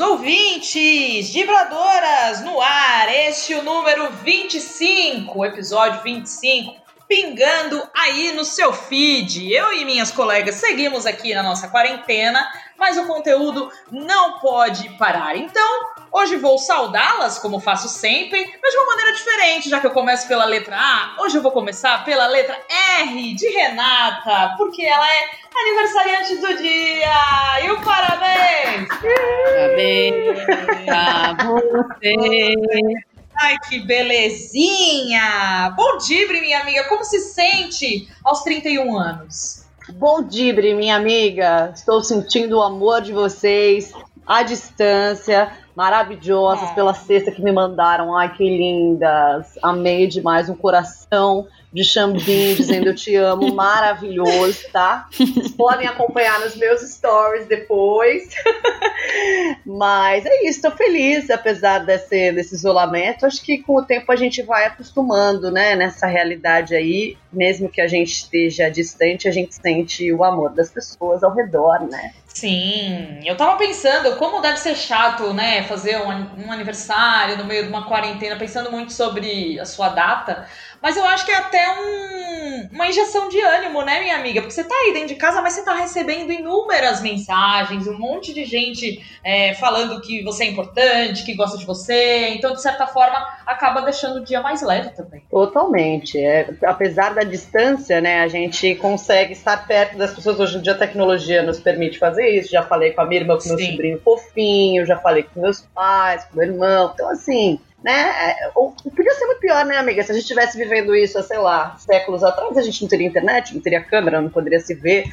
ouvintes, vibradoras no ar, este é o número 25, episódio 25, pingando aí no seu feed. Eu e minhas colegas seguimos aqui na nossa quarentena, mas o conteúdo não pode parar. Então, hoje vou saudá-las, como faço sempre, mas de uma maneira diferente, já que eu começo pela letra A. Hoje eu vou começar pela letra R de Renata, porque ela é aniversariante do dia! E o parabéns! Parabéns pra você! Ai, que belezinha! Bom dia, minha amiga, como se sente aos 31 anos? Bom dia, minha amiga. Estou sentindo o amor de vocês à distância. Maravilhosas é. pela cesta que me mandaram. Ai, que lindas. Amei demais. Um coração de Xambim dizendo eu te amo, maravilhoso, tá? Vocês podem acompanhar nos meus stories depois. Mas é isso, tô feliz, apesar desse, desse isolamento. Acho que com o tempo a gente vai acostumando, né, nessa realidade aí. Mesmo que a gente esteja distante, a gente sente o amor das pessoas ao redor, né? Sim, eu tava pensando como deve ser chato, né, fazer um, um aniversário no meio de uma quarentena, pensando muito sobre a sua data. Mas eu acho que é até um, uma injeção de ânimo, né, minha amiga? Porque você tá aí dentro de casa, mas você tá recebendo inúmeras mensagens, um monte de gente é, falando que você é importante, que gosta de você. Então, de certa forma, acaba deixando o dia mais leve também. Totalmente. É, apesar da distância, né, a gente consegue estar perto das pessoas. Hoje em dia a tecnologia nos permite fazer isso. Já falei com a minha irmã, com meu sobrinho fofinho, já falei com meus pais, com meu irmão. Então, assim, né? É, podia ser muito pior, né, amiga? Se a gente estivesse vivendo isso sei lá, séculos atrás, a gente não teria internet, não teria câmera, não poderia se ver.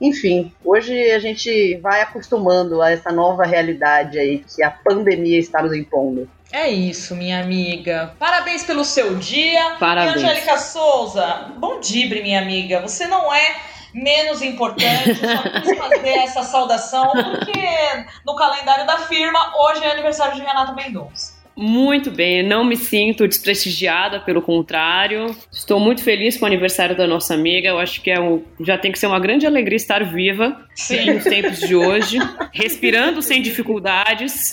Enfim, hoje a gente vai acostumando a essa nova realidade aí que a pandemia está nos impondo. É isso, minha amiga. Parabéns pelo seu dia. Parabéns. E Angélica Souza, bom dia, minha amiga. Você não é menos importante, só quis fazer essa saudação, porque no calendário da firma, hoje é aniversário de Renata Mendonça. Muito bem, não me sinto desprestigiada, pelo contrário. Estou muito feliz com o aniversário da nossa amiga. Eu acho que é um, já tem que ser uma grande alegria estar viva Sim. nos tempos de hoje, respirando sem dificuldades.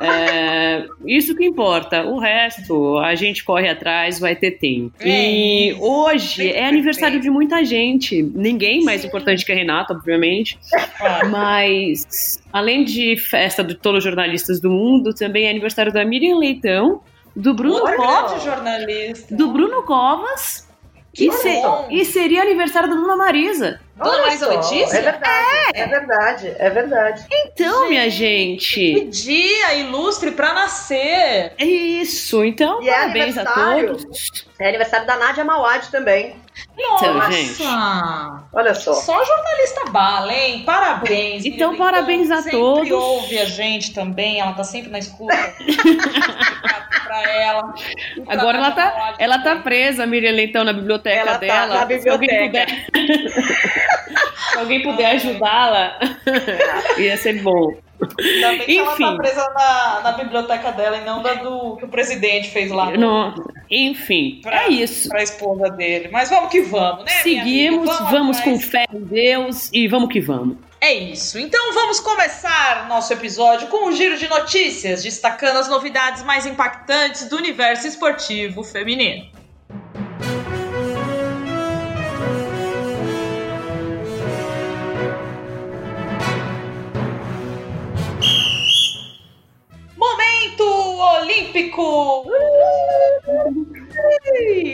É, isso que importa. O resto, a gente corre atrás, vai ter tempo. É e hoje é aniversário de muita gente. Ninguém mais Sim. importante que a Renata, obviamente. Mas além de festa de todos os jornalistas do mundo, também é aniversário da Miriam Leitão, do Bruno Covas, jornalista. do Bruno Covas, e, se, e seria aniversário da Dona Marisa. Dona Marisa Letícia? É verdade, é. é verdade, é verdade. Então, gente, minha gente. Que dia ilustre pra nascer. É isso, então e é parabéns é a todos. É aniversário da Nádia Mawad também. Então, Nossa! Gente. Olha só. Só jornalista bala, hein? Parabéns. Então, Miriam parabéns a sempre todos. Sempre ouve a gente também, ela tá sempre na escuta. pra ela. Agora ela tá, ela tá presa, a Miriam Leitão, na biblioteca ela dela. Tá na biblioteca. Se alguém puder ajudá-la, ia ser bom. Ainda bem que Enfim. ela tá presa na, na biblioteca dela e não da do que o presidente fez lá. No... Enfim, pra, é isso. Pra esposa dele. Mas vamos que vamos, né? Seguimos, vamos, vamos com fé em Deus e vamos que vamos. É isso. Então vamos começar nosso episódio com um giro de notícias, destacando as novidades mais impactantes do universo esportivo feminino.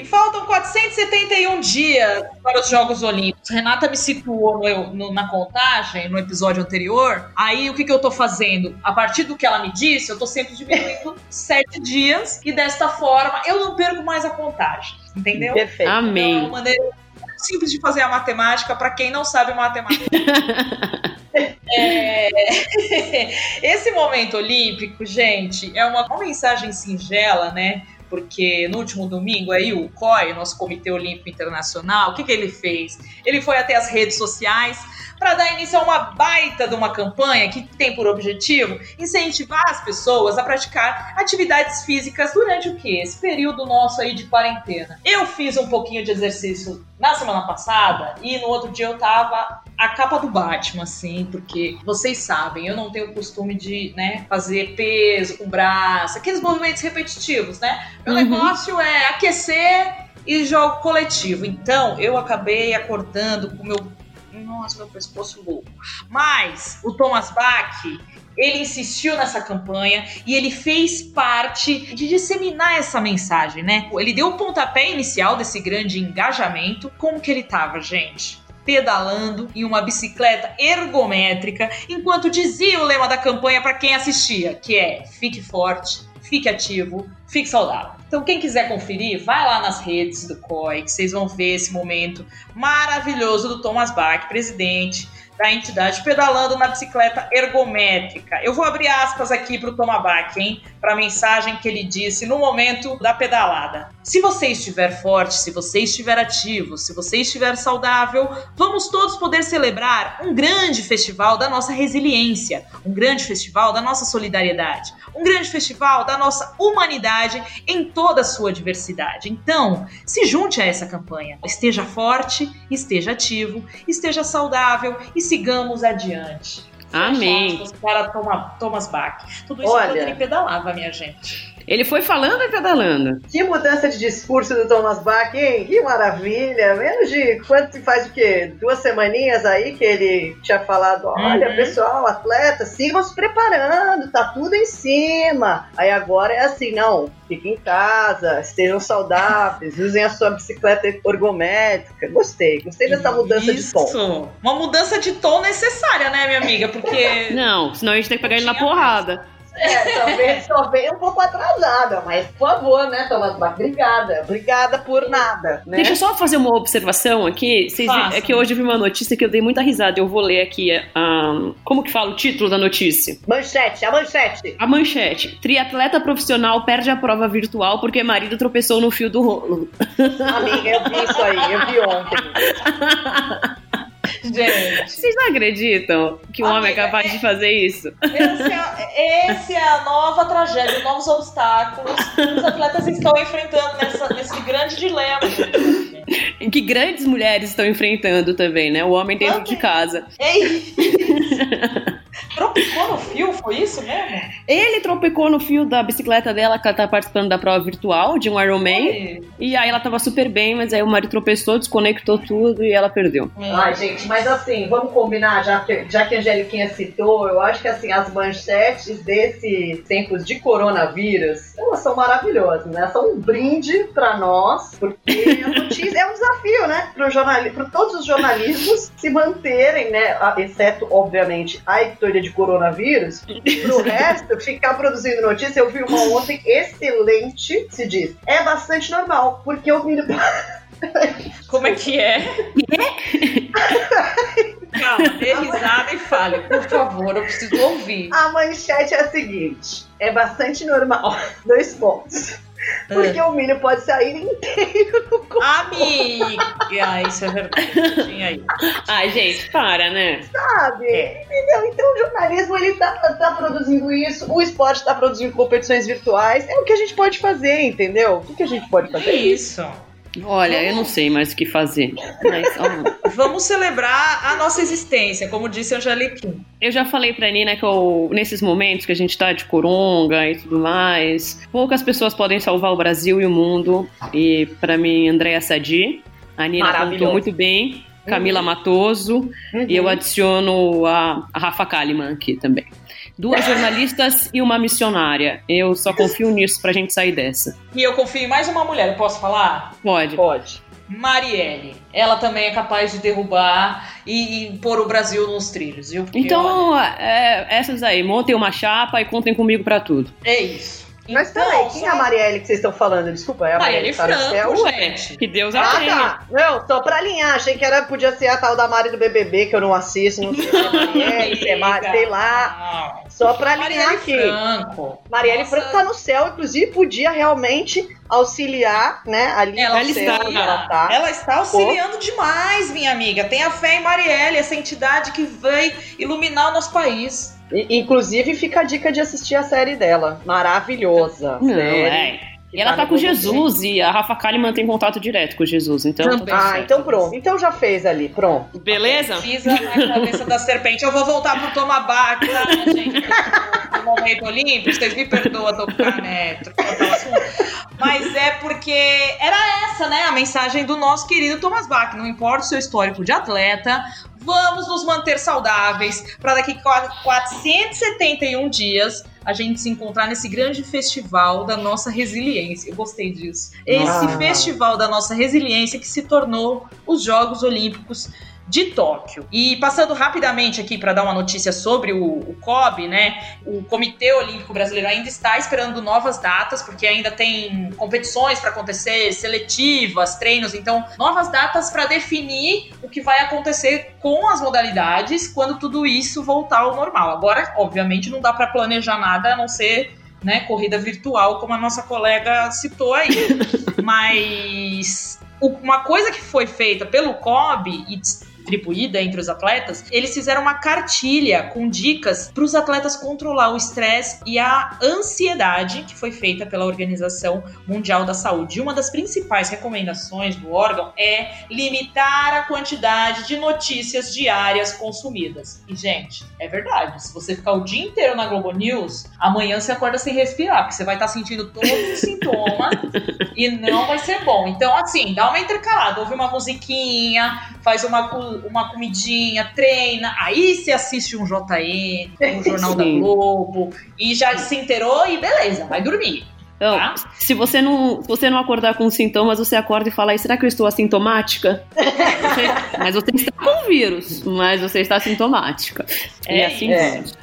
Faltam 471 dias para os Jogos Olímpicos. Renata me situou no, no, na contagem, no episódio anterior. Aí o que, que eu tô fazendo? A partir do que ela me disse, eu tô sempre diminuindo sete dias e desta forma eu não perco mais a contagem. Entendeu? Perfeito. Amém. Então, é uma maneira simples de fazer a matemática para quem não sabe matemática. É... Esse momento olímpico, gente, é uma, uma mensagem singela, né? porque no último domingo aí o COI, nosso Comitê Olímpico Internacional, o que, que ele fez? Ele foi até as redes sociais para dar início a uma baita de uma campanha que tem por objetivo incentivar as pessoas a praticar atividades físicas durante o que? Esse período nosso aí de quarentena. Eu fiz um pouquinho de exercício na semana passada e no outro dia eu tava a capa do Batman, assim, porque vocês sabem, eu não tenho o costume de, né, fazer peso com braço, aqueles movimentos repetitivos, né? Meu uhum. negócio é aquecer e jogo coletivo. Então, eu acabei acordando com meu nossa, meu pescoço louco. Mas o Thomas Bach, ele insistiu nessa campanha e ele fez parte de disseminar essa mensagem, né? Ele deu o pontapé inicial desse grande engajamento. Como que ele tava, gente? pedalando em uma bicicleta ergométrica, enquanto dizia o lema da campanha para quem assistia, que é fique forte, fique ativo, fique saudável. Então, quem quiser conferir, vai lá nas redes do COI, que vocês vão ver esse momento maravilhoso do Thomas Bach, presidente da entidade pedalando na bicicleta ergométrica. Eu vou abrir aspas aqui para o Tomabach, hein? Para a mensagem que ele disse no momento da pedalada. Se você estiver forte, se você estiver ativo, se você estiver saudável, vamos todos poder celebrar um grande festival da nossa resiliência, um grande festival da nossa solidariedade, um grande festival da nossa humanidade em toda a sua diversidade. Então, se junte a essa campanha. Esteja forte, esteja ativo, esteja saudável e sigamos adiante. Amém. Para Thomas Bach. Tudo isso Olha, ele pedalava, minha gente. Ele foi falando e pedalando. Que mudança de discurso do Thomas Bach, hein? Que maravilha! Menos de quanto faz o quê? Duas semaninhas aí que ele tinha falado: olha, uhum. pessoal, atleta, sigam se preparando, tá tudo em cima. Aí agora é assim, não, fiquem em casa, estejam saudáveis, usem a sua bicicleta ergométrica. Gostei, gostei dessa mudança Isso. de tom. Uma mudança de tom necessária, né, minha amiga? Porque. Não, senão a gente tem que pegar ele na porrada. É, talvez, talvez um pouco atrasada, mas por favor, né, Thomas Bach? Obrigada. Obrigada por nada. Né? Deixa eu só fazer uma observação aqui. Vocês, é que hoje eu vi uma notícia que eu dei muita risada. Eu vou ler aqui. Um, como que fala o título da notícia? Manchete, a manchete. A manchete. Triatleta profissional perde a prova virtual porque marido tropeçou no fio do rolo. Amiga, eu vi isso aí, eu vi ontem. Gente. Vocês não acreditam que um Amiga, homem é capaz é, de fazer isso? Esse é, é, a nova tragédia, novos obstáculos que os atletas estão enfrentando nessa, nesse grande dilema. Que grandes mulheres estão enfrentando também, né? O homem dentro de casa. Ei! Tropicou no fio, foi isso mesmo? Ele tropicou no fio da bicicleta dela, que ela tá participando da prova virtual de um Ironman. E aí ela tava super bem, mas aí o marido tropeçou, desconectou tudo e ela perdeu. Ai, gente, mas assim, vamos combinar, já que, já que a Angeliquinha citou, eu acho que assim, as manchetes desses tempos de coronavírus, elas são maravilhosas, né? São um brinde para nós, porque a notícia é um desafio, né? Para todos os jornalismos se manterem, né? Exceto, obviamente, a de coronavírus, pro resto, ficar produzindo notícia, eu vi uma ontem excelente, se diz. É bastante normal, porque o milho. Como é que é? Calma, dê risada e fale, por favor, eu preciso ouvir. A manchete é a seguinte: é bastante normal. Dois pontos. Porque é. o milho pode sair inteiro no corpo. Amiga, isso é verdade. Aí. Ai, gente, para, né? Sabe? É. Entendeu? Então o jornalismo ele tá, tá produzindo isso, o esporte tá produzindo competições virtuais. É o que a gente pode fazer, entendeu? O que a gente pode fazer? Isso. Olha, Vamos... eu não sei mais o que fazer. Mas, Vamos celebrar a nossa existência, como disse a Angelique. Eu já falei pra Nina que eu, nesses momentos que a gente tá de coronga e tudo mais, poucas pessoas podem salvar o Brasil e o mundo. E para mim, Andréa Sadi. A Nina contou muito bem. Camila uhum. Matoso. Uhum. E eu adiciono a, a Rafa Kalimann aqui também. Duas jornalistas e uma missionária. Eu só confio nisso pra gente sair dessa. E eu confio em mais uma mulher, eu posso falar? Pode. Pode. Marielle. Ela também é capaz de derrubar e, e pôr o Brasil nos trilhos, viu? Porque, então, olha... é, essas aí, montem uma chapa e contem comigo para tudo. É isso. Mas Então, peraí, quem é a Marielle que vocês estão falando? Desculpa, é a Marielle Marielle que tá no céu? Franco, gente. que Deus a Ah, tenha. tá. Não, só pra alinhar. Achei que era, podia ser a tal da Mari do BBB, que eu não assisto. Não sei se é Marielle, se é Mari, sei lá. Não. Só pra alinhar Marielle aqui. Franco. Marielle Nossa, Franco tá no céu, inclusive podia realmente auxiliar, né, ali Ela no está. céu ela tá. Ela está auxiliando demais, minha amiga. Tenha fé em Marielle, essa entidade que vai iluminar o nosso país. E- inclusive fica a dica de assistir a série dela. Maravilhosa. Não, série. é. E ela Tá com Jesus e a Rafa Kalimann mantém contato direto com Jesus, então. tá tudo Ah, certo. então pronto. Então já fez ali, pronto. Beleza? Pisa na cabeça da serpente. Eu vou voltar pro Tomabac, tá, gente? No momento olímpico, vocês me perdoam tocar, né? Mas é porque era essa, né? A mensagem do nosso querido Thomas Bach. Não importa o seu histórico de atleta, vamos nos manter saudáveis para daqui a 471 dias a gente se encontrar nesse grande festival da nossa resiliência. Eu gostei disso. Esse Ah. festival da nossa resiliência que se tornou os Jogos Olímpicos de Tóquio. E passando rapidamente aqui para dar uma notícia sobre o, o COB, né? O Comitê Olímpico Brasileiro ainda está esperando novas datas, porque ainda tem competições para acontecer, seletivas, treinos, então novas datas para definir o que vai acontecer com as modalidades quando tudo isso voltar ao normal. Agora, obviamente, não dá para planejar nada a não ser né, corrida virtual, como a nossa colega citou aí. Mas uma coisa que foi feita pelo COB e distribuída entre os atletas, eles fizeram uma cartilha com dicas para os atletas controlar o estresse e a ansiedade que foi feita pela Organização Mundial da Saúde. E uma das principais recomendações do órgão é limitar a quantidade de notícias diárias consumidas. E, gente, é verdade. Se você ficar o dia inteiro na Globo News, amanhã você acorda sem respirar, porque você vai estar sentindo todos os sintomas e não vai ser bom. Então, assim, dá uma intercalada, ouve uma musiquinha, faz uma, uma comidinha, treina, aí você assiste um JN, um Jornal da. Globo, e já se inteirou e beleza, vai dormir. Então, Tá. se você não, se você não acordar com sintomas, você acorda e fala, "Ai, será que eu estou assintomática? Você- mas você está com vírus, mas você está sintomática. e É assim isso.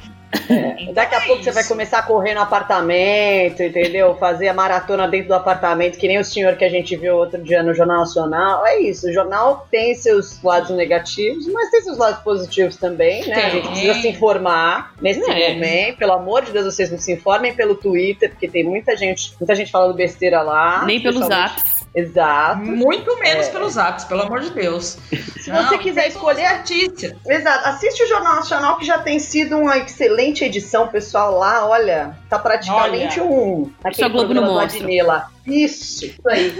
Vamos. Então Daqui a é pouco você vai isso. começar a correr no apartamento, entendeu? Fazer a maratona dentro do apartamento, que nem o senhor que a gente viu outro dia no Jornal Nacional. É isso, o jornal tem seus lados negativos, mas tem seus lados positivos também, né? A gente Tem. precisa se informar nesse É. momento. Pelo amor de Deus, vocês não se informem pelo Twitter, porque tem muita gente, muita gente falando besteira lá. Nem pelo zap. Exato. Muito menos É. pelos apps, pelo amor de Deus. Se você quiser escolher, notícia. Exato. Assiste o Jornal Nacional, que já tem sido uma excelente edição, pessoal. Lá, olha, tá praticamente um. Isso a Globo não mostra. Lá. Isso, isso aí.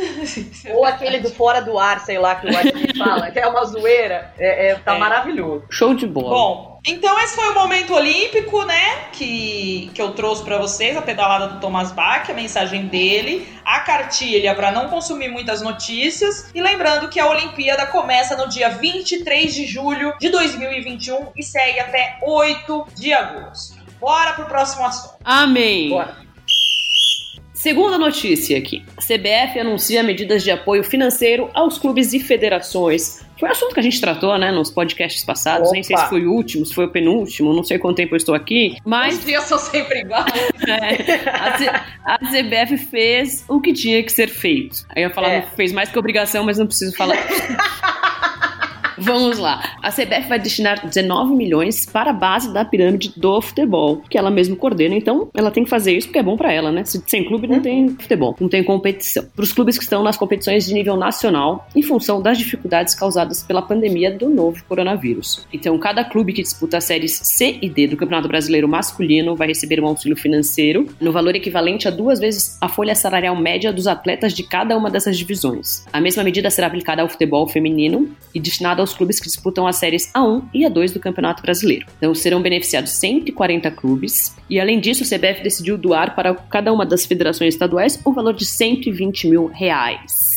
Ou aquele do Fora do Ar, sei lá, que o Adnet fala, que é uma zoeira. É, é, tá É. maravilhoso. Show de bola. Bom, então esse foi o momento olímpico, né? Que, que eu trouxe pra vocês, a pedalada do Thomas Bach, a mensagem dele, a cartilha pra não consumir muitas notícias. E lembrando que a Olimpíada começa no dia 23 de julho de 2021 e segue até 8 de agosto. Bora pro próximo assunto. Amém. Bora. Segunda notícia aqui. A CBF anuncia medidas de apoio financeiro aos clubes e federações. Foi um assunto que a gente tratou, né, nos podcasts passados. Nem sei Opa. se foi o último, se foi o penúltimo, não sei quanto tempo eu estou aqui. Mas Os dias são sempre iguais. é, a, CBF fez o que tinha que ser feito. Aí eu falar, É. fez mais que obrigação, mas não preciso falar. Vamos lá. A CBF vai destinar 19 milhões para a base da pirâmide do futebol, que ela mesma coordena. Então, ela tem que fazer isso porque é bom para ela, né? Se- Sem clube não tem futebol, não tem competição. Para os clubes que estão nas competições de nível nacional, em função das dificuldades causadas pela pandemia do novo coronavírus. Então, cada clube que disputa as séries C e D do Campeonato Brasileiro masculino vai receber um auxílio financeiro no valor equivalente a duas vezes a folha salarial média dos atletas de cada uma dessas divisões. A mesma medida será aplicada ao futebol feminino e destinada aos clubes que disputam as séries A1 e A2 do Campeonato Brasileiro. Então serão beneficiados 140 clubes e além disso o CBF decidiu doar para cada uma das federações estaduais o valor de 120 mil reais.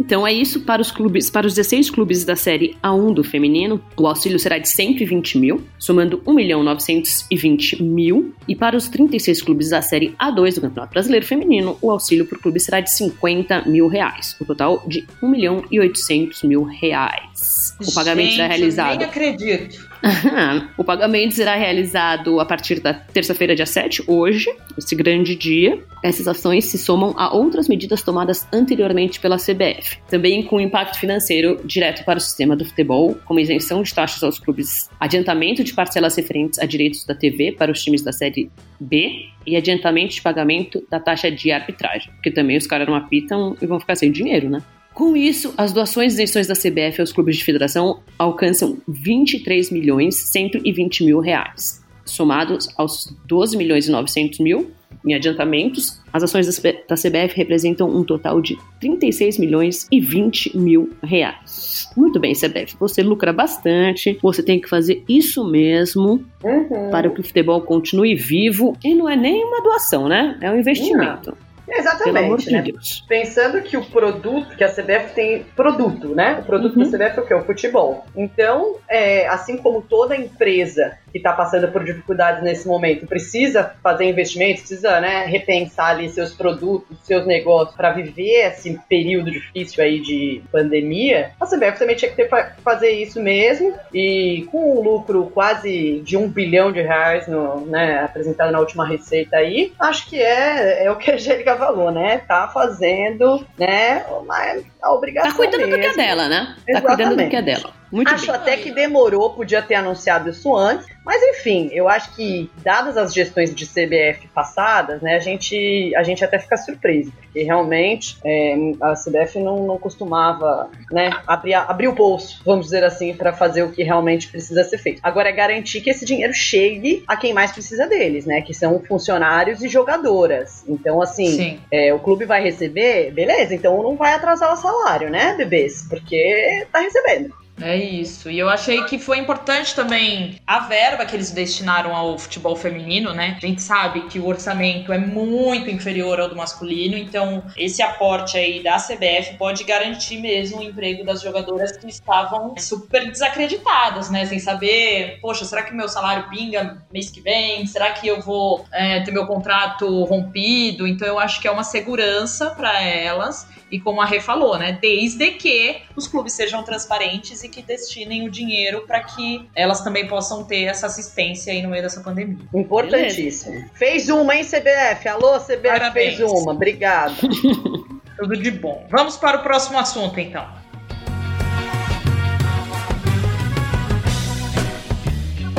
Então é isso para os clubes, para os 16 clubes da série A1 do feminino, o auxílio será de 120 mil, somando 1 milhão 920 mil, e para os 36 clubes da série A2 do Campeonato Brasileiro Feminino, o auxílio por clube será de 50 mil reais, um total de 1 milhão e 800 mil reais. O pagamento Gente, será Eu realizado nem acredito. o pagamento será realizado a partir da terça-feira, dia 7, hoje, esse grande dia. Essas ações se somam a outras medidas tomadas anteriormente pela CBF, também com impacto financeiro direto para o sistema do futebol, como isenção de taxas aos clubes, adiantamento de parcelas referentes a direitos da TV para os times da Série B e adiantamento de pagamento da taxa de arbitragem, porque também os caras não apitam e vão ficar sem dinheiro, né? Com isso, as doações e isenções da CBF aos clubes de federação alcançam 23 milhões 120 mil reais. Somados aos 12 milhões e 900 mil em adiantamentos, as ações da CBF representam um total de 36 milhões e 20 mil reais. Muito bem, CBF, você lucra bastante, você tem que fazer isso mesmo uhum. para que o futebol continue vivo e não é nem uma doação, né? É um investimento. Não. Exatamente, né? De Pensando que o produto, que a CBF tem produto, né? O produto uhum. da CBF é o quê? O futebol. Então, é, assim como toda empresa que está passando por dificuldades nesse momento precisa fazer investimentos, precisa né, repensar ali seus produtos, seus negócios para viver esse período difícil aí de pandemia, a CBF também tinha que ter fazer isso mesmo e com um lucro quase de um bilhão de reais no, né, apresentado na última receita aí, acho que é, é o que a Angélica falou, né? Tá fazendo, né, uma, a obrigação Tá cuidando mesmo. do que é dela, né? Tá cuidando do que é dela. Muito acho bem. até que demorou, podia ter anunciado isso antes, mas enfim, eu acho que dadas as gestões de CBF passadas, né, a gente, a gente até fica surpreso, porque realmente é, a CBF não, não costumava, né, abrir, abrir o bolso, vamos dizer assim, para fazer o que realmente precisa ser feito. Agora é garantir que esse dinheiro chegue a quem mais precisa deles, né, que são funcionários e jogadoras. Então, assim, é, o clube vai receber, beleza, então não vai atrasar o salário, né, bebês, porque tá recebendo. É isso. E eu achei que foi importante também a verba que eles destinaram ao futebol feminino, né? A gente sabe que o orçamento é muito inferior ao do masculino, então esse aporte aí da CBF pode garantir mesmo o emprego das jogadoras que estavam super desacreditadas, né? Sem saber, poxa, será que meu salário pinga mês que vem? Será que eu vou é, ter meu contrato rompido? Então eu acho que é uma segurança para elas e como a Rê falou, né? Desde que os clubes sejam transparentes e que destinem o dinheiro para que elas também possam ter essa assistência aí no meio dessa pandemia. Importantíssimo. Beleza. Fez uma, hein, CBF? Alô, CBF Parabéns. fez uma. Obrigado. Tudo de bom. Vamos para o próximo assunto, então.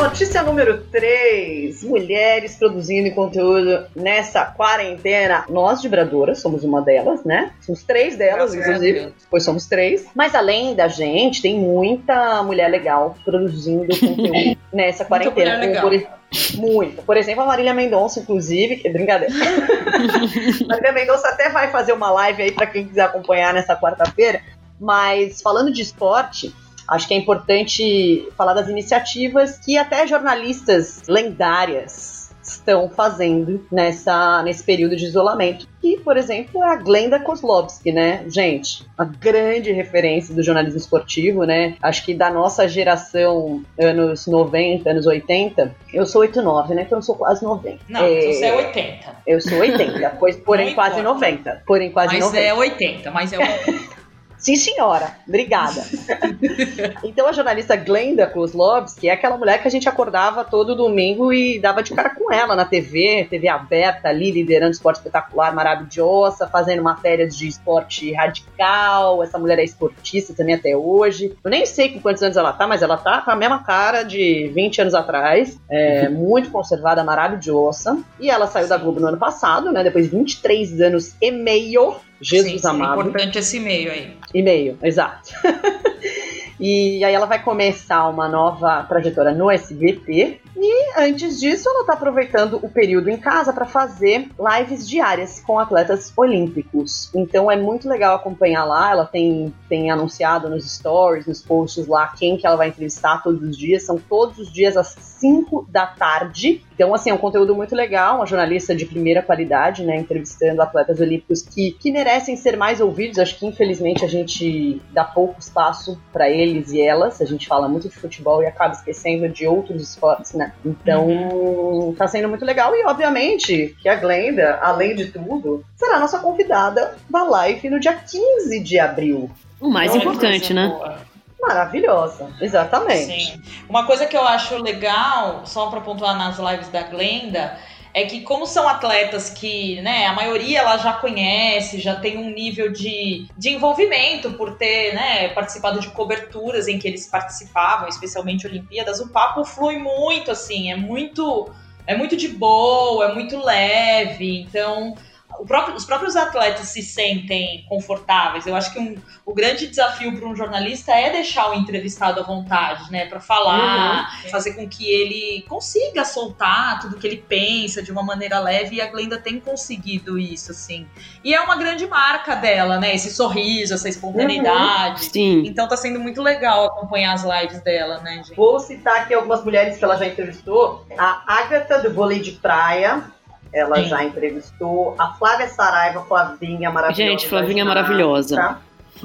Notícia número 3: mulheres produzindo conteúdo nessa quarentena. Nós, vibradoras, somos uma delas, né? Somos três delas, inclusive. Pois somos três. Mas além da gente, tem muita mulher legal produzindo conteúdo nessa quarentena. Muita mulher legal. Muito. Por exemplo, a Marília Mendonça, inclusive, que é brincadeira. Marília Mendonça até vai fazer uma live aí para quem quiser acompanhar nessa quarta-feira. Mas falando de esporte, Acho que é importante falar das iniciativas que até jornalistas lendárias estão fazendo nessa, nesse período de isolamento. Que, por exemplo, é a Glenda Kozlovski, né? Gente, a grande referência do jornalismo esportivo, né? Acho que da nossa geração, anos 90, anos 80, eu sou 89, né? Então eu sou quase 90. Não, é... você é 80. Eu sou 80, pois, porém quase 90. Porém quase mas 90. Mas é 80, mas é 80. Sim, senhora. Obrigada. então, a jornalista Glenda Kozlovski é aquela mulher que a gente acordava todo domingo e dava de cara com ela na TV, TV aberta ali, liderando esporte espetacular, maravilhosa, fazendo matérias de esporte radical. Essa mulher é esportista também até hoje. Eu nem sei com quantos anos ela tá, mas ela tá com a mesma cara de 20 anos atrás. É, muito conservada, maravilhosa. E ela saiu da Globo no ano passado, né? Depois de 23 anos e meio Jesus sim, sim, amado. É importante esse e-mail aí. E-mail, exato. e aí ela vai começar uma nova trajetória no SBT. E antes disso, ela está aproveitando o período em casa para fazer lives diárias com atletas olímpicos. Então é muito legal acompanhar lá. Ela tem, tem anunciado nos stories, nos posts lá, quem que ela vai entrevistar todos os dias. São todos os dias às 5 da tarde. Então, assim, é um conteúdo muito legal. Uma jornalista de primeira qualidade, né? Entrevistando atletas olímpicos que, que merecem ser mais ouvidos. Acho que, infelizmente, a gente dá pouco espaço para eles e elas. A gente fala muito de futebol e acaba esquecendo de outros esportes, né? Então, uhum. tá sendo muito legal. E, obviamente, que a Glenda, além de tudo, será nossa convidada da live no dia 15 de abril. O mais importante, né? Boa. Maravilhosa, exatamente. Sim. Uma coisa que eu acho legal, só para pontuar nas lives da Glenda, é que como são atletas que, né, a maioria ela já conhece, já tem um nível de, de envolvimento por ter, né, participado de coberturas em que eles participavam, especialmente Olimpíadas, o papo flui muito, assim, é muito, é muito de boa, é muito leve, então próprio, os próprios atletas se sentem confortáveis. Eu acho que um, o grande desafio para um jornalista é deixar o entrevistado à vontade, né? Para falar, uhum. fazer com que ele consiga soltar tudo que ele pensa de uma maneira leve. E a Glenda tem conseguido isso, assim. E é uma grande marca dela, né? Esse sorriso, essa espontaneidade. Uhum. Sim. Então tá sendo muito legal acompanhar as lives dela, né, gente? Vou citar aqui algumas mulheres que ela já entrevistou. A Agatha do vôlei de praia, ela Sim. já entrevistou a Flávia Saraiva, Flavinha maravilhosa. Gente, Flavinha maravilhosa.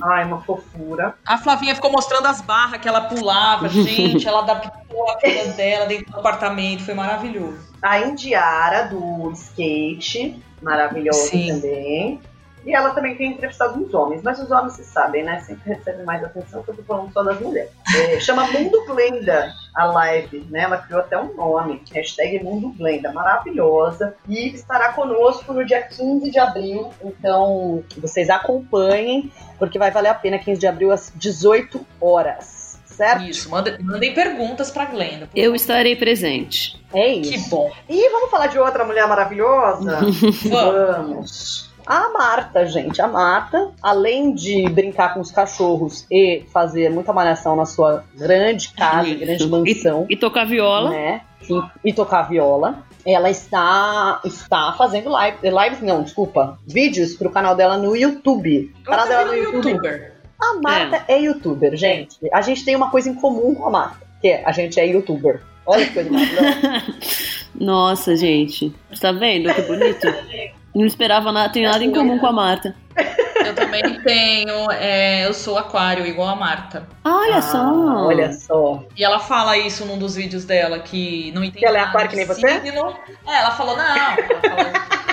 Ai, uma fofura. A Flavinha ficou mostrando as barras que ela pulava, gente. ela adaptou a vida dela dentro do apartamento, foi maravilhoso. A Indiara, do skate, maravilhosa Sim. também. E ela também tem entrevistado uns homens, mas os homens, vocês sabem, né? Sempre recebem mais atenção que eu tô falando só das mulheres. É, chama Mundo Glenda a live, né? Ela criou até um nome, hashtag Mundo Glenda, maravilhosa. E estará conosco no dia 15 de abril. Então, vocês acompanhem, porque vai valer a pena 15 de abril às 18 horas. Certo? Isso, mandem, mandem perguntas pra Glenda. Eu estarei presente. É isso. Que bom. E vamos falar de outra mulher maravilhosa? vamos. A Marta, gente, a Marta, além de brincar com os cachorros e fazer muita malhação na sua grande casa, Isso. grande mansão. E, e tocar viola. Né? E, e, tocar viola. Ela está, está fazendo live, lives, não, desculpa, vídeos pro canal dela no YouTube. O canal dela no YouTube. YouTuber. A Marta é. é youtuber, gente. A gente tem uma coisa em comum com a Marta, que é a gente é youtuber. Olha que coisa maravilhosa. Nossa, gente. Tá vendo que bonito? Não esperava nada, tenho nada em comum com a Marta. Eu também tenho, é, eu sou aquário, igual a Marta. olha ah, só. Olha só. E ela fala isso num dos vídeos dela, que não entende. Que ela é aquário que nem você? É, ela falou, não. Ela falou, é,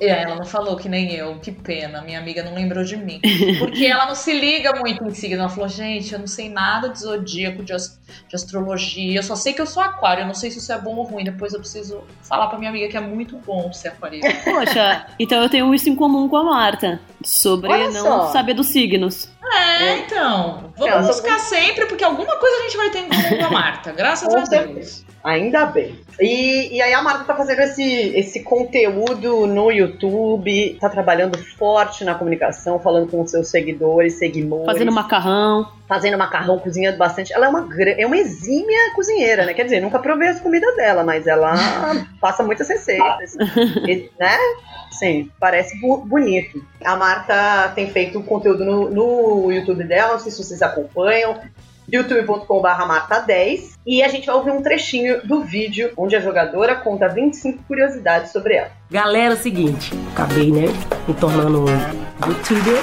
ela não falou que nem eu, que pena, minha amiga não lembrou de mim. Porque ela não se liga muito em signo. Ela falou, gente, eu não sei nada de zodíaco, de, ast de astrologia, eu só sei que eu sou aquário, eu não sei se isso é bom ou ruim. Depois eu preciso falar pra minha amiga que é muito bom ser aquariano. Poxa, então eu tenho isso em comum com a Marta, sobre Olha não só. saber dos signos. É, é. então. Vamos buscar sempre, porque alguma coisa a gente vai ter em comum com a Marta, graças a Deus. Ainda bem. E, e aí a Marta tá fazendo esse, esse conteúdo no YouTube, tá trabalhando forte na comunicação, falando com os seus seguidores, seguidores. Fazendo macarrão. Fazendo macarrão, cozinhando bastante. Ela é uma, é uma exímia cozinheira, né? Quer dizer, nunca provei as comidas dela, mas ela passa muitas receitas. e, né? Sim, parece bonito. A Marta tem feito conteúdo no, no YouTube dela, não sei se vocês acompanham youtube.com.br Marta10 e a gente vai ouvir um trechinho do vídeo onde a jogadora conta 25 curiosidades sobre ela. Galera, é o seguinte, acabei, né, me tornando youtuber,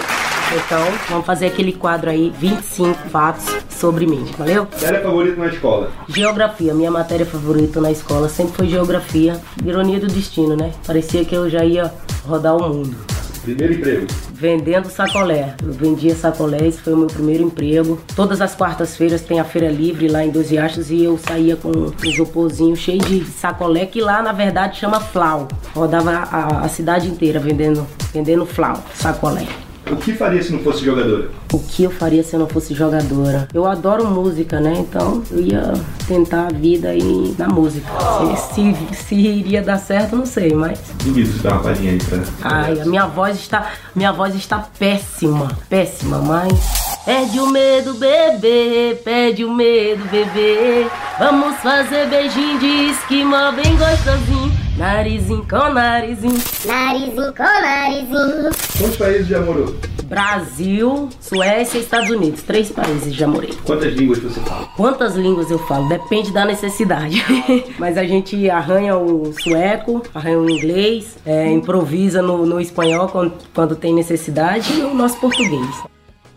então vamos fazer aquele quadro aí, 25 fatos sobre mim, valeu? Matéria favorita na escola? Geografia, minha matéria favorita na escola sempre foi geografia, ironia do destino, né? Parecia que eu já ia rodar o mundo. Primeiro emprego? Vendendo sacolé. Eu vendia sacolé, esse foi o meu primeiro emprego. Todas as quartas-feiras tem a feira livre lá em Doze Achos e eu saía com um isoporzinho cheio de sacolé, que lá na verdade chama flau. Rodava a, a cidade inteira vendendo, vendendo flau, sacolé. O que faria se não fosse jogadora? O que eu faria se eu não fosse jogadora? Eu adoro música, né? Então eu ia tentar a vida aí na música. Se, se, se iria dar certo, não sei, mas. Se dá uma palhinha aí pra. Ai, a minha voz está. Minha voz está péssima. Péssima, mas. Pede o medo, bebê, pede o medo, bebê. Vamos fazer beijinho de esquima bem gostosinho. Narizinho com narizinho. Narizinho com narizinho. Quantos países já morou? Brasil, Suécia e Estados Unidos. Três países já morei. Quantas línguas você fala? Quantas línguas eu falo? Depende da necessidade. Mas a gente arranha o sueco, arranha o inglês, é, improvisa no, no espanhol quando, quando tem necessidade e o nosso português.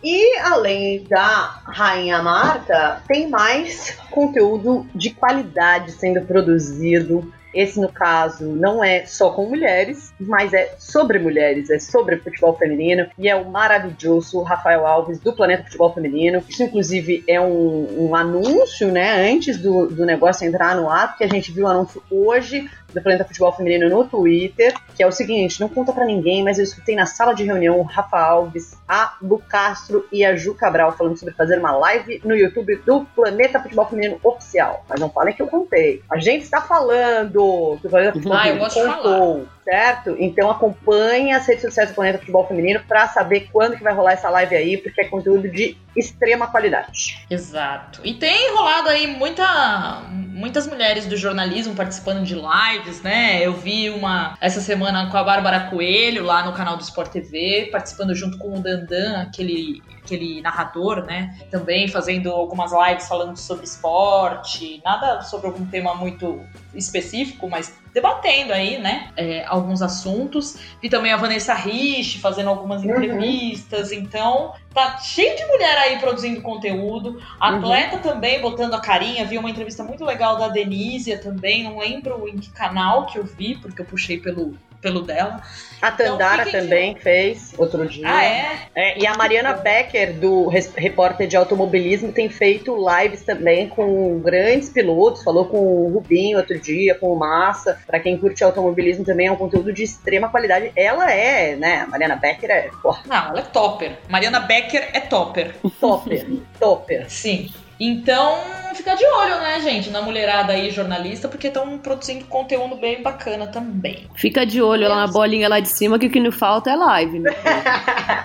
E além da Rainha Marta, tem mais conteúdo de qualidade sendo produzido Esse, no caso, não é só com mulheres, mas é sobre mulheres, é sobre futebol feminino e é o maravilhoso Rafael Alves do Planeta Futebol Feminino. Isso, inclusive, é um, um anúncio, né, antes do, do negócio entrar no ar, porque a gente viu o anúncio hoje do Planeta Futebol Feminino no Twitter, que é o seguinte, não conta para ninguém, mas eu escutei na sala de reunião o Rafa Alves, a Lu Castro e a Ju Cabral falando sobre fazer uma live no YouTube do Planeta Futebol Feminino Oficial. Mas não falem que eu contei. A gente está falando que o Planeta Futebol Ah, eu gosto de contou, certo? Então acompanhe as redes sociais do Planeta Futebol Feminino para saber quando que vai rolar essa live aí, porque é conteúdo de extrema qualidade. Exato. E tem rolado aí muita, muitas mulheres do jornalismo participando de lives, né? Eu vi uma essa semana com a Bárbara Coelho lá no canal do Sport TV, participando junto com o Dandan, aquele aquele narrador, né? Também fazendo algumas lives falando sobre esporte, nada sobre algum tema muito específico, mas debatendo aí, né? é, alguns assuntos. Vi também a Vanessa Rich fazendo algumas Uhum. entrevistas, então tá cheio de mulher aí produzindo conteúdo. Atleta também botando a carinha. Vi uma entrevista muito legal da Denísia também, não lembro em que canal que eu vi, porque eu puxei pelo, pelo dela. A Tandara fiquem de também fez outro dia. Ah, é? É, e a Mariana Becker, do Repórter de Automobilismo, tem feito lives também com grandes pilotos. Falou com o Rubinho outro dia, com o Massa. Pra quem curte automobilismo também é um conteúdo de extrema qualidade. Ela é, né? A Mariana Becker é pô, Não, ela é topper. Mariana Becker é topper. topper, topper. Sim. Então, fica de olho, né, gente, na mulherada aí jornalista, porque estão produzindo conteúdo bem bacana também. Fica de olho lá na bolinha lá de cima que o que não falta é live, né?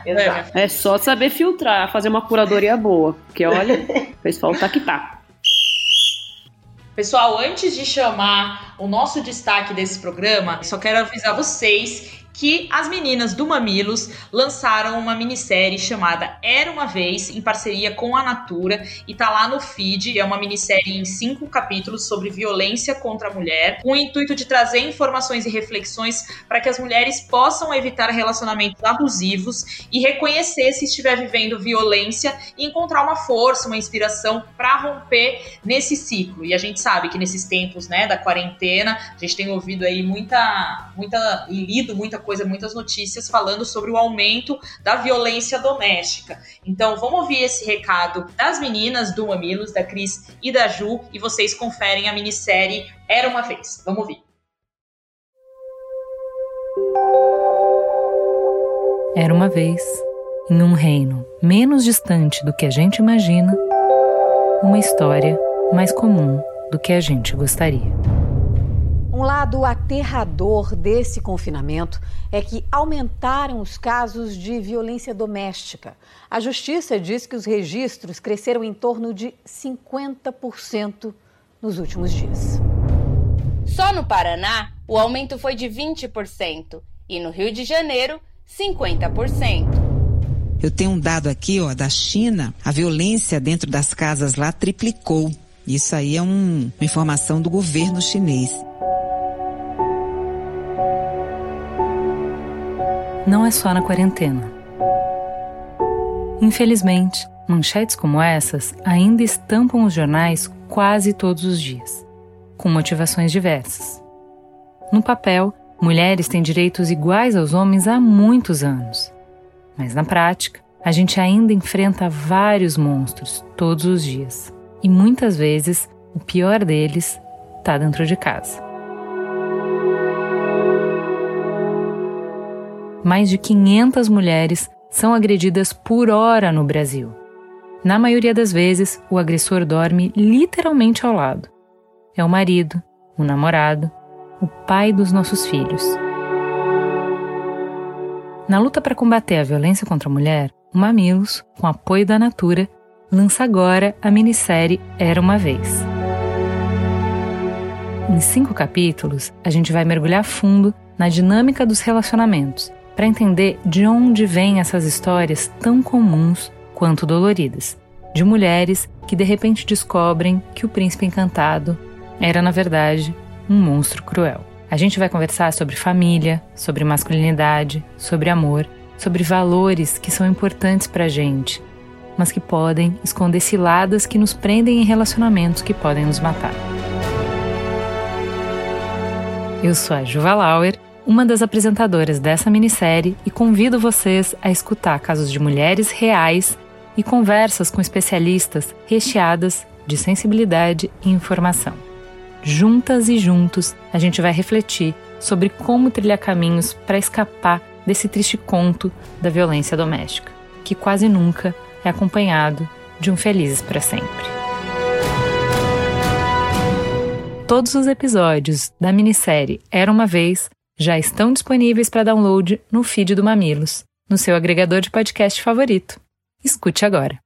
Exato. É só saber filtrar, fazer uma curadoria boa. Porque olha, fez falta que tá. Pessoal, antes de chamar o nosso destaque desse programa, só quero avisar vocês que as meninas do Mamilos lançaram uma minissérie chamada Era Uma Vez, em parceria com a Natura, e tá lá no feed. É uma minissérie em cinco capítulos sobre violência contra a mulher, com o intuito de trazer informações e reflexões para que as mulheres possam evitar relacionamentos abusivos e reconhecer se estiver vivendo violência e encontrar uma força, uma inspiração para romper nesse ciclo. E a gente sabe que nesses tempos, né, da quarentena, a gente tem ouvido aí muita, muita e lido muita coisa, muitas notícias falando sobre o aumento da violência doméstica. Então, vamos ouvir esse recado das meninas do Mamilos, da Cris e da Ju, e vocês conferem a minissérie Era uma vez. Vamos ouvir. Era uma vez, em um reino menos distante do que a gente imagina, uma história mais comum do que a gente gostaria. Um lado aterrador desse confinamento é que aumentaram os casos de violência doméstica. A justiça diz que os registros cresceram em torno de 50% nos últimos dias. Só no Paraná, o aumento foi de 20% e no Rio de Janeiro, 50%. Eu tenho um dado aqui, ó, da China, a violência dentro das casas lá triplicou. Isso aí é um- uma informação do governo chinês. Não é só na quarentena. Infelizmente, manchetes como essas ainda estampam os jornais quase todos os dias, com motivações diversas. No papel, mulheres têm direitos iguais aos homens há muitos anos. Mas na prática, a gente ainda enfrenta vários monstros todos os dias. E muitas vezes, o pior deles está dentro de casa. Mais de 500 mulheres são agredidas por hora no Brasil. Na maioria das vezes, o agressor dorme literalmente ao lado. É o marido, o namorado, o pai dos nossos filhos. Na luta para combater a violência contra a mulher, o Mamilos, com apoio da Natura, lança agora a minissérie Era uma Vez. Em cinco capítulos, a gente vai mergulhar fundo na dinâmica dos relacionamentos para entender de onde vêm essas histórias tão comuns quanto doloridas, de mulheres que de repente descobrem que o príncipe encantado era, na verdade, um monstro cruel. A gente vai conversar sobre família, sobre masculinidade, sobre amor, sobre valores que são importantes para gente, mas que podem esconder ciladas que nos prendem em relacionamentos que podem nos matar. Eu sou a Juva Lauer, uma das apresentadoras dessa minissérie, e convido vocês a escutar casos de mulheres reais e conversas com especialistas recheadas de sensibilidade e informação. Juntas e juntos, a gente vai refletir sobre como trilhar caminhos para escapar desse triste conto da violência doméstica, que quase nunca é acompanhado de um felizes para sempre. Todos os episódios da minissérie Era uma Vez já estão disponíveis para download no feed do Mamilos, no seu agregador de podcast favorito. Escute agora.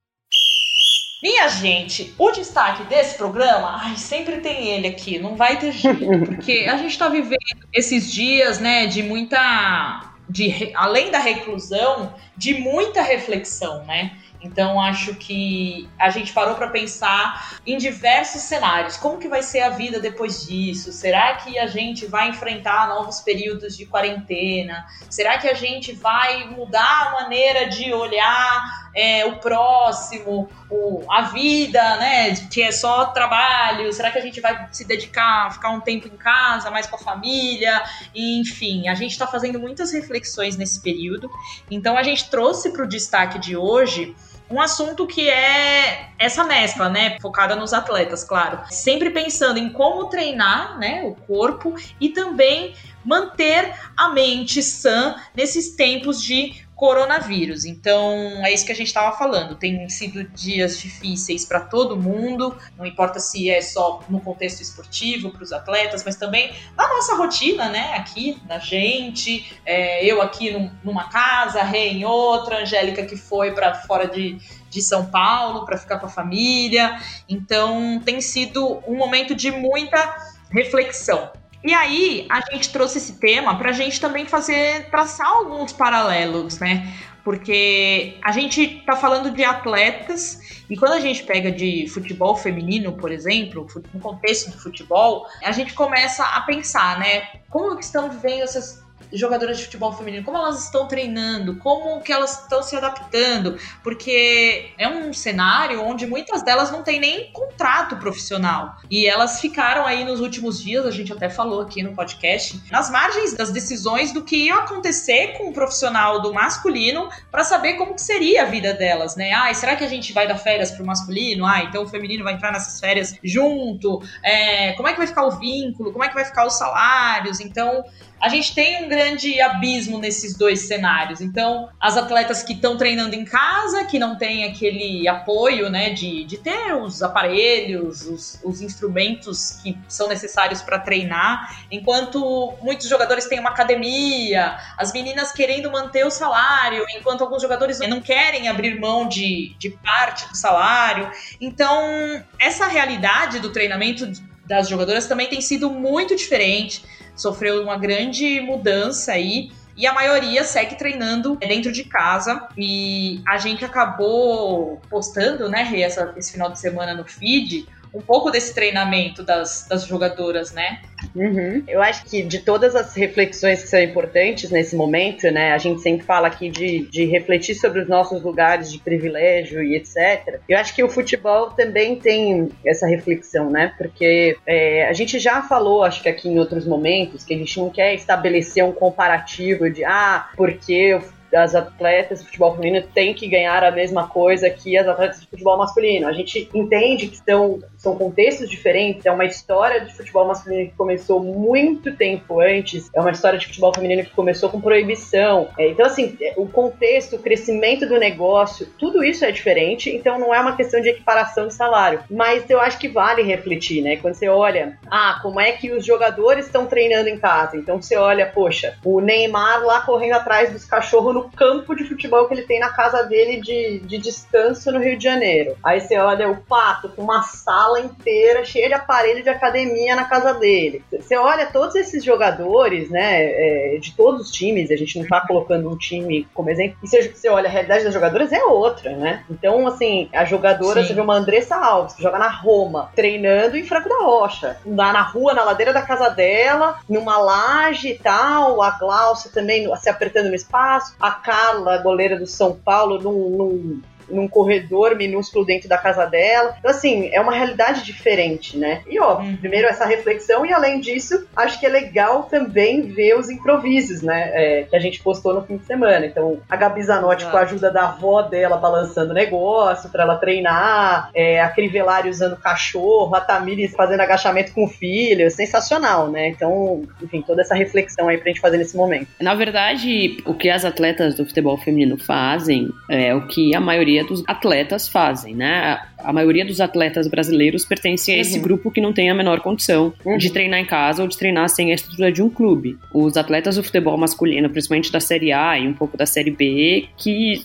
Minha gente, o destaque desse programa, ai, sempre tem ele aqui, não vai ter jeito, porque a gente está vivendo esses dias, né, de muita de além da reclusão, de muita reflexão, né? Então acho que a gente parou para pensar em diversos cenários. Como que vai ser a vida depois disso? Será que a gente vai enfrentar novos períodos de quarentena? Será que a gente vai mudar a maneira de olhar é, o próximo, o, a vida, né? Que é só trabalho? Será que a gente vai se dedicar, ficar um tempo em casa, mais com a família? Enfim, a gente está fazendo muitas reflexões nesse período. Então a gente trouxe para o destaque de hoje um assunto que é essa mescla, né, focada nos atletas, claro. Sempre pensando em como treinar, né, o corpo e também manter a mente sã nesses tempos de coronavírus. Então, é isso que a gente estava falando. Tem sido dias difíceis para todo mundo, não importa se é só no contexto esportivo, para os atletas, mas também na nossa rotina, né? Aqui, da gente. É, eu aqui num, numa casa, Rê em outra, Angélica que foi para fora de, de São Paulo para ficar com a família. Então, tem sido um momento de muita reflexão. E aí, a gente trouxe esse tema para a gente também fazer, traçar alguns paralelos, né? Porque a gente está falando de atletas, e quando a gente pega de futebol feminino, por exemplo, no contexto do futebol, a gente começa a pensar, né? Como que estão vivendo essas jogadoras de futebol feminino, como elas estão treinando, como que elas estão se adaptando, porque é um cenário onde muitas delas não têm nem contrato profissional. E elas ficaram aí nos últimos dias, a gente até falou aqui no podcast, nas margens das decisões do que ia acontecer com o profissional do masculino para saber como que seria a vida delas, né? Ah, será que a gente vai dar férias pro masculino? Ah, então o feminino vai entrar nessas férias junto? É, como é que vai ficar o vínculo? Como é que vai ficar os salários? Então, a gente tem um grande abismo nesses dois cenários. Então, as atletas que estão treinando em casa, que não têm aquele apoio, né, de, de ter os aparelhos, os, os instrumentos que são necessários para treinar, enquanto muitos jogadores têm uma academia, as meninas querendo manter o salário, enquanto alguns jogadores não querem abrir mão de, de parte do salário. Então, essa realidade do treinamento das jogadoras também tem sido muito diferente sofreu uma grande mudança aí. E a maioria segue treinando dentro de casa. E a gente acabou postando, né, esse final de semana no feed, um pouco desse treinamento das, das jogadoras, né? Uhum. Eu acho que de todas as reflexões que são importantes nesse momento, né? A gente sempre fala aqui de, de refletir sobre os nossos lugares de privilégio e etc. Eu acho que o futebol também tem essa reflexão, né? Porque é, a gente já falou, acho que aqui em outros momentos, que a gente não quer estabelecer um comparativo de ah, porque as atletas de futebol feminino têm que ganhar a mesma coisa que as atletas de futebol masculino. A gente entende que são, são contextos diferentes, é uma história de futebol masculino que começou muito tempo antes, é uma história de futebol feminino que começou com proibição. É, então, assim, é, o contexto, o crescimento do negócio, tudo isso é diferente, então não é uma questão de equiparação de salário. Mas eu acho que vale refletir, né? Quando você olha, ah, como é que os jogadores estão treinando em casa? Então você olha, poxa, o Neymar lá correndo atrás dos cachorros no campo de futebol que ele tem na casa dele de, de descanso no Rio de Janeiro. Aí você olha o Pato com uma sala inteira cheia de aparelho de academia na casa dele. Você olha todos esses jogadores, né, é, de todos os times, a gente não tá colocando um time como exemplo, e você, você olha a realidade das jogadoras é outra, né? Então, assim, a jogadora, Sim. você vê uma Andressa Alves, que joga na Roma, treinando em Franco da Rocha, lá na rua, na ladeira da casa dela, numa laje e tal, a Glaucia também se apertando no espaço, a Carla, goleira do São Paulo, num, num num corredor minúsculo dentro da casa dela. Então, assim, é uma realidade diferente, né? E, ó, uhum. primeiro essa reflexão, e além disso, acho que é legal também ver os improvisos, né? É, que a gente postou no fim de semana. Então, a Gabi Zanotti, com a ajuda da avó dela, balançando o negócio para ela treinar, é, a Crivellari usando cachorro, a Tamires fazendo agachamento com o filho, sensacional, né? Então, enfim, toda essa reflexão aí pra gente fazer nesse momento. Na verdade, o que as atletas do futebol feminino fazem é o que a maioria dos atletas fazem, né? A maioria dos atletas brasileiros pertencem a esse uhum. grupo que não tem a menor condição uhum. de treinar em casa ou de treinar sem a estrutura de um clube. Os atletas do futebol masculino, principalmente da Série A e um pouco da Série B, que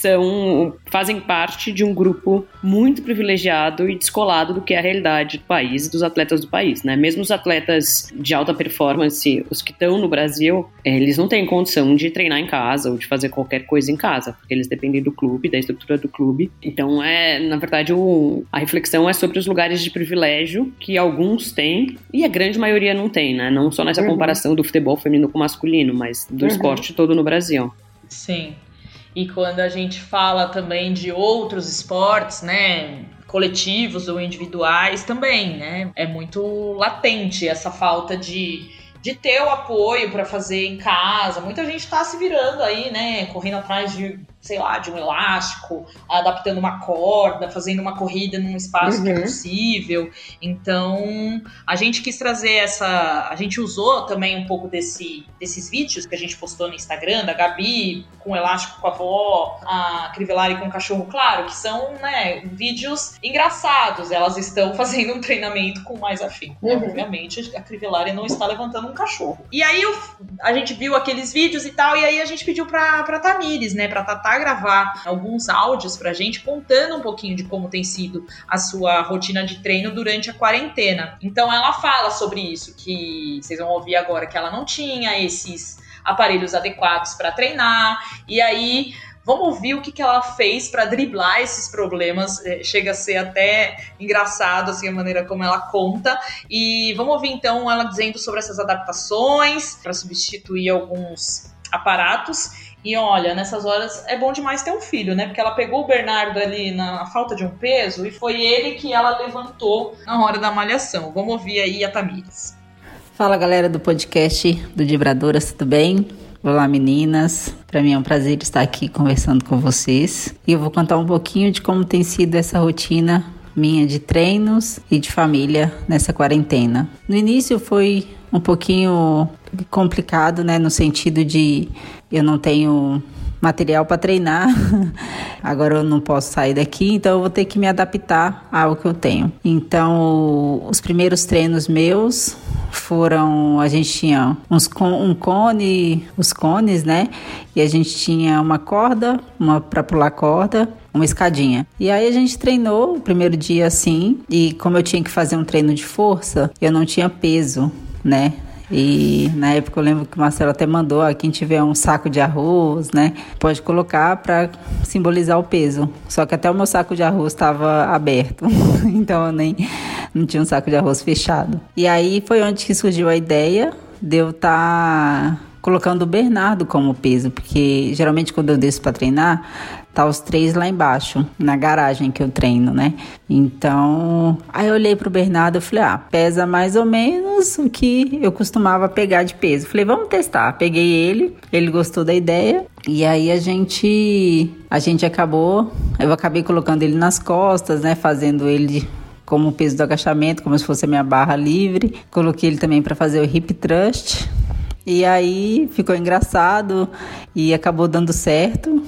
são fazem parte de um grupo muito privilegiado e descolado do que é a realidade do país e dos atletas do país, né? Mesmo os atletas de alta performance, os que estão no Brasil, eles não têm condição de treinar em casa ou de fazer qualquer coisa em casa, porque eles dependem do clube, da estrutura do clube. Então, é, na verdade, o, a reflexão é sobre os lugares de privilégio que alguns têm e a grande maioria não tem, né? Não só nessa uhum. comparação do futebol feminino com masculino, mas do uhum. esporte todo no Brasil. Sim. E quando a gente fala também de outros esportes, né, coletivos ou individuais também, né, é muito latente essa falta de de ter o apoio para fazer em casa. Muita gente está se virando aí, né? Correndo atrás de sei lá, de um elástico, adaptando uma corda, fazendo uma corrida num espaço uhum. que é uhum. possível. Então, a gente quis trazer essa. A gente usou também um pouco desse, desses vídeos que a gente postou no Instagram, da Gabi com elástico com a avó, a Crivellari com o cachorro, claro, que são né, vídeos engraçados. Elas estão fazendo um treinamento com mais afim. Uhum. Obviamente, a Crivellari não está levantando um cachorro. E aí a gente viu aqueles vídeos e tal, e aí a gente pediu pra, pra Tamires, né, pra Tatá gravar alguns áudios pra gente contando um pouquinho de como tem sido a sua rotina de treino durante a quarentena. Então ela fala sobre isso, que vocês vão ouvir agora que ela não tinha esses aparelhos adequados para treinar. E aí Vamos ouvir o que, que ela fez para driblar esses problemas. É, chega a ser até engraçado assim a maneira como ela conta. E vamos ouvir então ela dizendo sobre essas adaptações para substituir alguns aparatos e olha, nessas horas é bom demais ter um filho, né? Porque ela pegou o Bernardo ali na falta de um peso e foi ele que ela levantou na hora da malhação. Vamos ouvir aí a Tamires. Fala galera do podcast do Dibradoras, tudo bem? Olá meninas, para mim é um prazer estar aqui conversando com vocês e eu vou contar um pouquinho de como tem sido essa rotina minha de treinos e de família nessa quarentena. No início foi um pouquinho complicado, né, no sentido de eu não tenho material para treinar. Agora eu não posso sair daqui, então eu vou ter que me adaptar ao que eu tenho. Então, os primeiros treinos meus foram a gente tinha uns um cone, os cones, né? E a gente tinha uma corda, uma para pular corda, uma escadinha. E aí a gente treinou o primeiro dia assim, e como eu tinha que fazer um treino de força, eu não tinha peso, né? E na época eu lembro que o Marcelo até mandou, ó, quem tiver um saco de arroz, né, pode colocar para simbolizar o peso. Só que até o meu saco de arroz estava aberto, então eu nem não tinha um saco de arroz fechado. E aí foi onde que surgiu a ideia de eu estar tá colocando o Bernardo como peso, porque geralmente quando eu desço para treinar, tá os três lá embaixo, na garagem que eu treino, né? Então, aí eu olhei pro Bernardo e falei: "Ah, pesa mais ou menos o que eu costumava pegar de peso". Falei: "Vamos testar". Peguei ele, ele gostou da ideia e aí a gente a gente acabou, eu acabei colocando ele nas costas, né, fazendo ele como peso do agachamento, como se fosse a minha barra livre. Coloquei ele também para fazer o hip thrust. E aí ficou engraçado e acabou dando certo.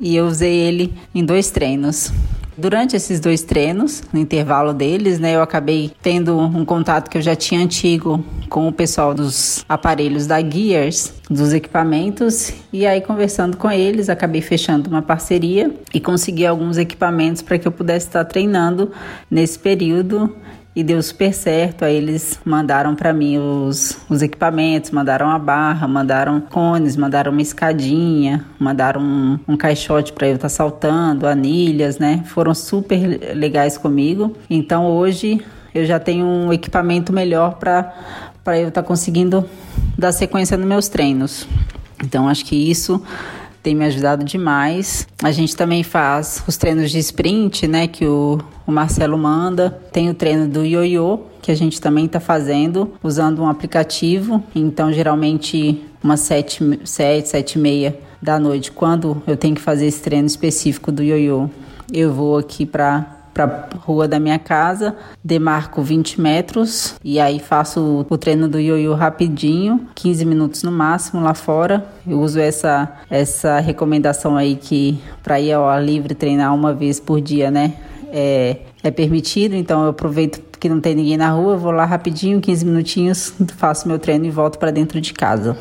E eu usei ele em dois treinos. Durante esses dois treinos, no intervalo deles, né, eu acabei tendo um contato que eu já tinha antigo com o pessoal dos aparelhos da Gears, dos equipamentos, e aí conversando com eles, acabei fechando uma parceria e consegui alguns equipamentos para que eu pudesse estar treinando nesse período e deu super certo. Aí eles mandaram para mim os, os equipamentos, mandaram a barra, mandaram cones, mandaram uma escadinha, mandaram um, um caixote para eu estar tá saltando, anilhas, né? Foram super legais comigo. Então hoje eu já tenho um equipamento melhor para para eu estar tá conseguindo dar sequência nos meus treinos. Então acho que isso tem me ajudado demais. A gente também faz os treinos de sprint, né, que o, o Marcelo manda. Tem o treino do ioiô, que a gente também está fazendo, usando um aplicativo. Então, geralmente, umas sete, sete, sete e meia da noite, quando eu tenho que fazer esse treino específico do ioiô, eu vou aqui para para rua da minha casa, demarco 20 metros e aí faço o treino do ioiô rapidinho, 15 minutos no máximo lá fora. Eu uso essa essa recomendação aí que para ir ao ar livre treinar uma vez por dia, né? É, é permitido, então eu aproveito que não tem ninguém na rua, vou lá rapidinho, 15 minutinhos, faço meu treino e volto para dentro de casa.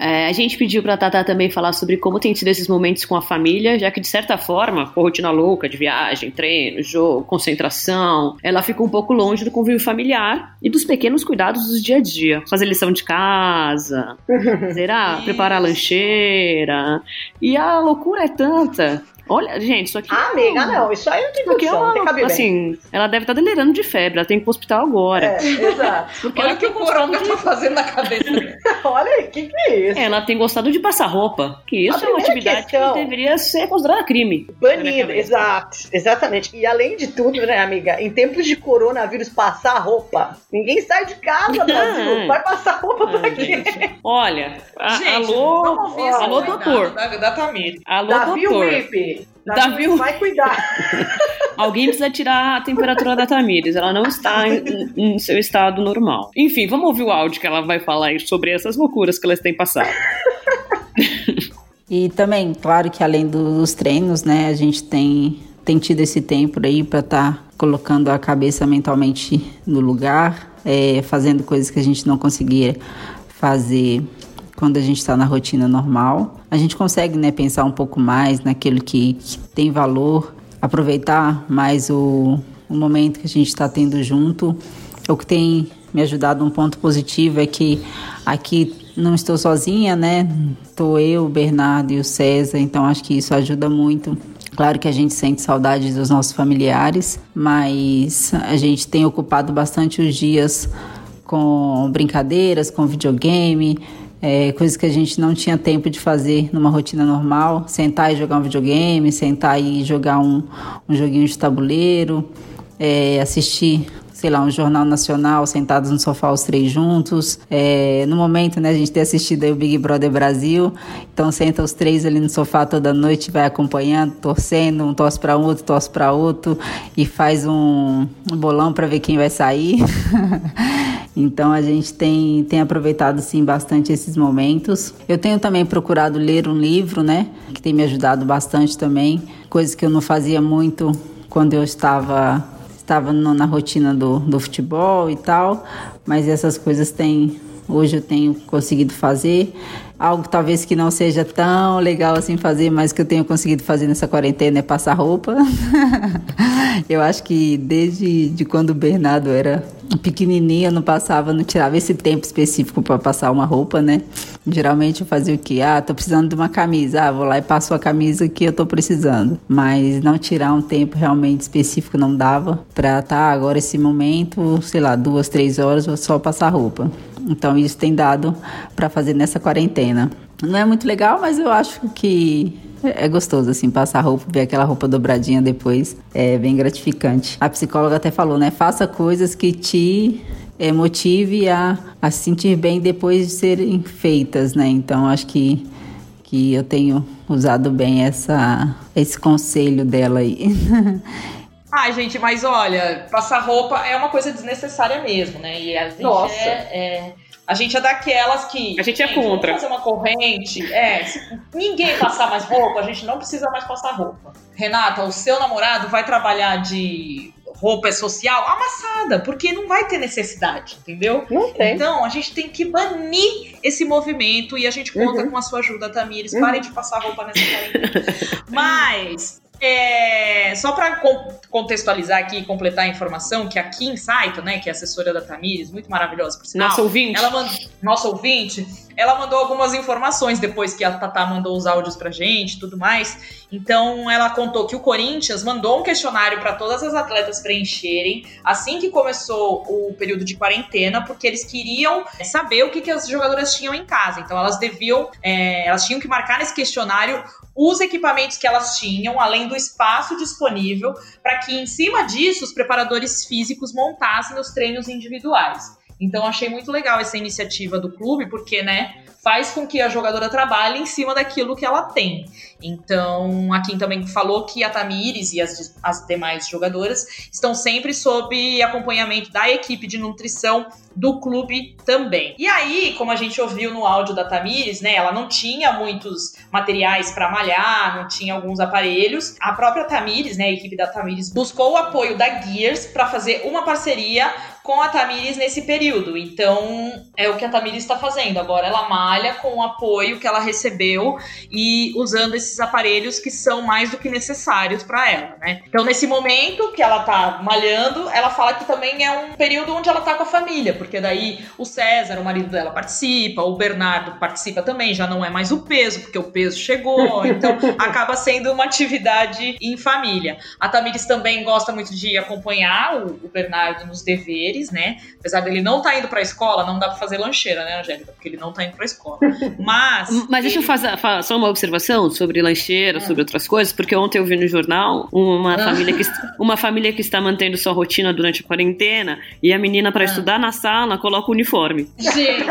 É, a gente pediu pra Tata também falar sobre como tem sido esses momentos com a família, já que de certa forma, com a rotina louca de viagem, treino, jogo, concentração, ela fica um pouco longe do convívio familiar e dos pequenos cuidados do dia a dia. Fazer lição de casa, zerar, preparar a lancheira. E a loucura é tanta Olha, gente, isso aqui. Ah, amiga, não, isso aí não tem condição, é uma, não tem Assim, ela deve estar tá delirando de febre, ela tem que ir pro hospital agora. É, exato. Porque Olha o que o coronga de... tá fazendo na cabeça Olha aí, o que, que é isso? Ela tem gostado de passar roupa, que isso é uma atividade questão, que deveria ser considerada crime. Banido, exato, exatamente. E além de tudo, né, amiga, em tempos de coronavírus, passar roupa, ninguém sai de casa, Brasil. Vai passar roupa pra ah, quê? Olha, a, gente, alô, alô, doutor. Da, da Tamir. Alô, Davi doutor. Whip. Davi vai cuidar. Alguém precisa tirar a temperatura da Tamires. Ela não está em, em, seu estado normal. Enfim, vamos ouvir o áudio que ela vai falar sobre essas loucuras que elas têm passado. e também, claro que além dos treinos, né, a gente tem, tem tido esse tempo aí para estar tá colocando a cabeça mentalmente no lugar, é, fazendo coisas que a gente não conseguia fazer quando a gente está na rotina normal. A gente consegue né, pensar um pouco mais naquilo que, que tem valor, aproveitar mais o, o momento que a gente está tendo junto. O que tem me ajudado um ponto positivo é que aqui não estou sozinha, né? Estou eu, o Bernardo e o César, então acho que isso ajuda muito. Claro que a gente sente saudade dos nossos familiares, mas a gente tem ocupado bastante os dias com brincadeiras, com videogame, é, coisas que a gente não tinha tempo de fazer numa rotina normal, sentar e jogar um videogame, sentar e jogar um, um joguinho de tabuleiro, é, assistir sei lá, um jornal nacional, sentados no sofá os três juntos. É, no momento, né, a gente tem assistido aí o Big Brother Brasil, então senta os três ali no sofá toda noite, vai acompanhando, torcendo, um torce para outro, torce para outro e faz um, um bolão para ver quem vai sair. Então a gente tem, tem aproveitado sim bastante esses momentos. Eu tenho também procurado ler um livro, né, que tem me ajudado bastante também, coisas que eu não fazia muito quando eu estava estava na rotina do, do futebol e tal, mas essas coisas têm hoje eu tenho conseguido fazer algo talvez que não seja tão legal assim fazer, mas que eu tenho conseguido fazer nessa quarentena é passar roupa. eu acho que desde de quando o Bernardo era pequenininho, eu não passava, não tirava esse tempo específico para passar uma roupa, né? Geralmente eu fazia o quê? Ah, tô precisando de uma camisa. Ah, vou lá e passo a camisa que eu tô precisando. Mas não tirar um tempo realmente específico não dava para tá agora esse momento, sei lá, duas, três horas, vou só passar roupa. Então isso tem dado para fazer nessa quarentena. Não é muito legal, mas eu acho que é gostoso, assim, passar roupa, ver aquela roupa dobradinha depois. É bem gratificante. A psicóloga até falou, né? Faça coisas que te é, motive a, a se sentir bem depois de serem feitas, né? Então, acho que, que eu tenho usado bem essa, esse conselho dela aí. Ai, gente, mas olha, passar roupa é uma coisa desnecessária mesmo, né? E a gente Nossa. É, é, a gente é daquelas que. A gente é contra. fazer uma corrente. É, se ninguém passar mais roupa, a gente não precisa mais passar roupa. Renata, o seu namorado vai trabalhar de roupa social amassada, porque não vai ter necessidade, entendeu? Não tem. Então a gente tem que banir esse movimento e a gente conta uhum. com a sua ajuda, Tamires. Uhum. Parem de passar roupa nessa quarentena. Mas é, só para contextualizar aqui e completar a informação, que a Kim Saito, né, que é assessora da Tamires, muito maravilhosa por sinal. Nossa ouvinte. Ela mand... Nossa ouvinte, ela mandou algumas informações depois que a Tatá mandou os áudios pra gente e tudo mais. Então, ela contou que o Corinthians mandou um questionário para todas as atletas preencherem assim que começou o período de quarentena, porque eles queriam saber o que, que as jogadoras tinham em casa. Então, elas deviam, é, elas tinham que marcar nesse questionário os equipamentos que elas tinham, além do espaço disponível, para que em cima disso os preparadores físicos montassem os treinos individuais. Então achei muito legal essa iniciativa do clube, porque, né, faz com que a jogadora trabalhe em cima daquilo que ela tem. Então, a Kim também falou que a Tamires e as, as demais jogadoras estão sempre sob acompanhamento da equipe de nutrição do clube também. E aí, como a gente ouviu no áudio da Tamires, né, ela não tinha muitos materiais para malhar, não tinha alguns aparelhos. A própria Tamires, né, a equipe da Tamires buscou o apoio da Gears para fazer uma parceria com a Tamires nesse período. Então, é o que a Tamires está fazendo. Agora ela malha com o apoio que ela recebeu e usando esses aparelhos que são mais do que necessários para ela, né? Então, nesse momento que ela tá malhando, ela fala que também é um período onde ela tá com a família, porque daí o César, o marido dela, participa, o Bernardo participa também, já não é mais o peso, porque o peso chegou, então acaba sendo uma atividade em família. A Tamires também gosta muito de acompanhar o, o Bernardo nos deveres né? Apesar dele não estar tá indo pra escola, não dá pra fazer lancheira, né, Angélica? Porque ele não tá indo pra escola. Mas. Mas deixa eu fazer, fazer só uma observação sobre lancheira, ah. sobre outras coisas, porque ontem eu vi no jornal uma, ah. família que, uma família que está mantendo sua rotina durante a quarentena e a menina, para ah. estudar na sala, coloca o uniforme. Gente!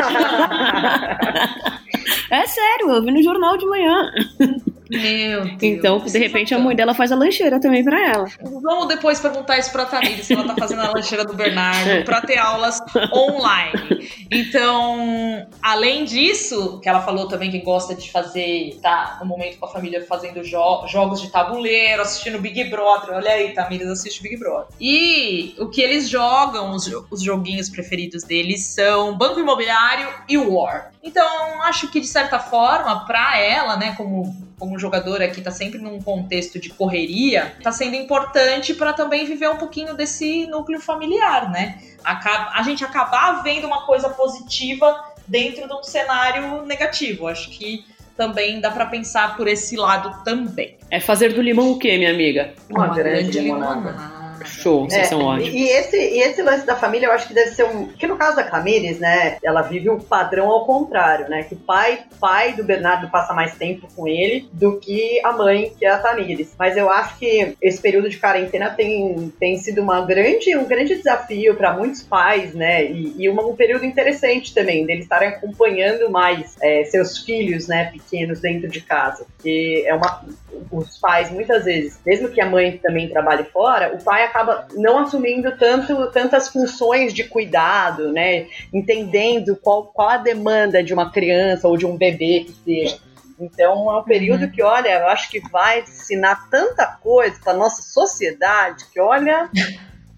é sério, eu vi no jornal de manhã. Meu Deus. Então, de repente, a mãe dela faz a lancheira também pra ela. Vamos depois perguntar isso pra Tamires, se ela tá fazendo a lancheira do Bernardo, pra ter aulas online. Então, além disso, que ela falou também que gosta de fazer, tá no momento com a família fazendo jo jogos de tabuleiro, assistindo Big Brother. Olha aí, Tamires assiste Big Brother. E o que eles jogam, os, os joguinhos preferidos deles são Banco Imobiliário e War. Então, acho que de certa forma, pra ela, né, como como jogadora que está sempre num contexto de correria, está sendo importante para também viver um pouquinho desse núcleo familiar, né? a gente acabar vendo uma coisa positiva dentro de um cenário negativo. Acho que também dá para pensar por esse lado também. É fazer do limão o quê, minha amiga? Uma, uma grande, grande limonada. limonada. Show, vocês é, são ótimos. E esse, e esse lance da família, eu acho que deve ser um. Que no caso da Camires, né? Ela vive um padrão ao contrário, né? Que o pai, pai do Bernardo passa mais tempo com ele do que a mãe, que é a Tamires. Mas eu acho que esse período de quarentena tem, tem sido uma grande, um grande desafio para muitos pais, né? E, e uma, um período interessante também, deles estarem acompanhando mais é, seus filhos, né, pequenos dentro de casa. Porque é uma. Os pais, muitas vezes, mesmo que a mãe também trabalhe fora, o pai acaba não assumindo tanto, tantas funções de cuidado, né? Entendendo qual, qual a demanda de uma criança ou de um bebê que seja. Então é um período uhum. que, olha, eu acho que vai ensinar tanta coisa para nossa sociedade que, olha.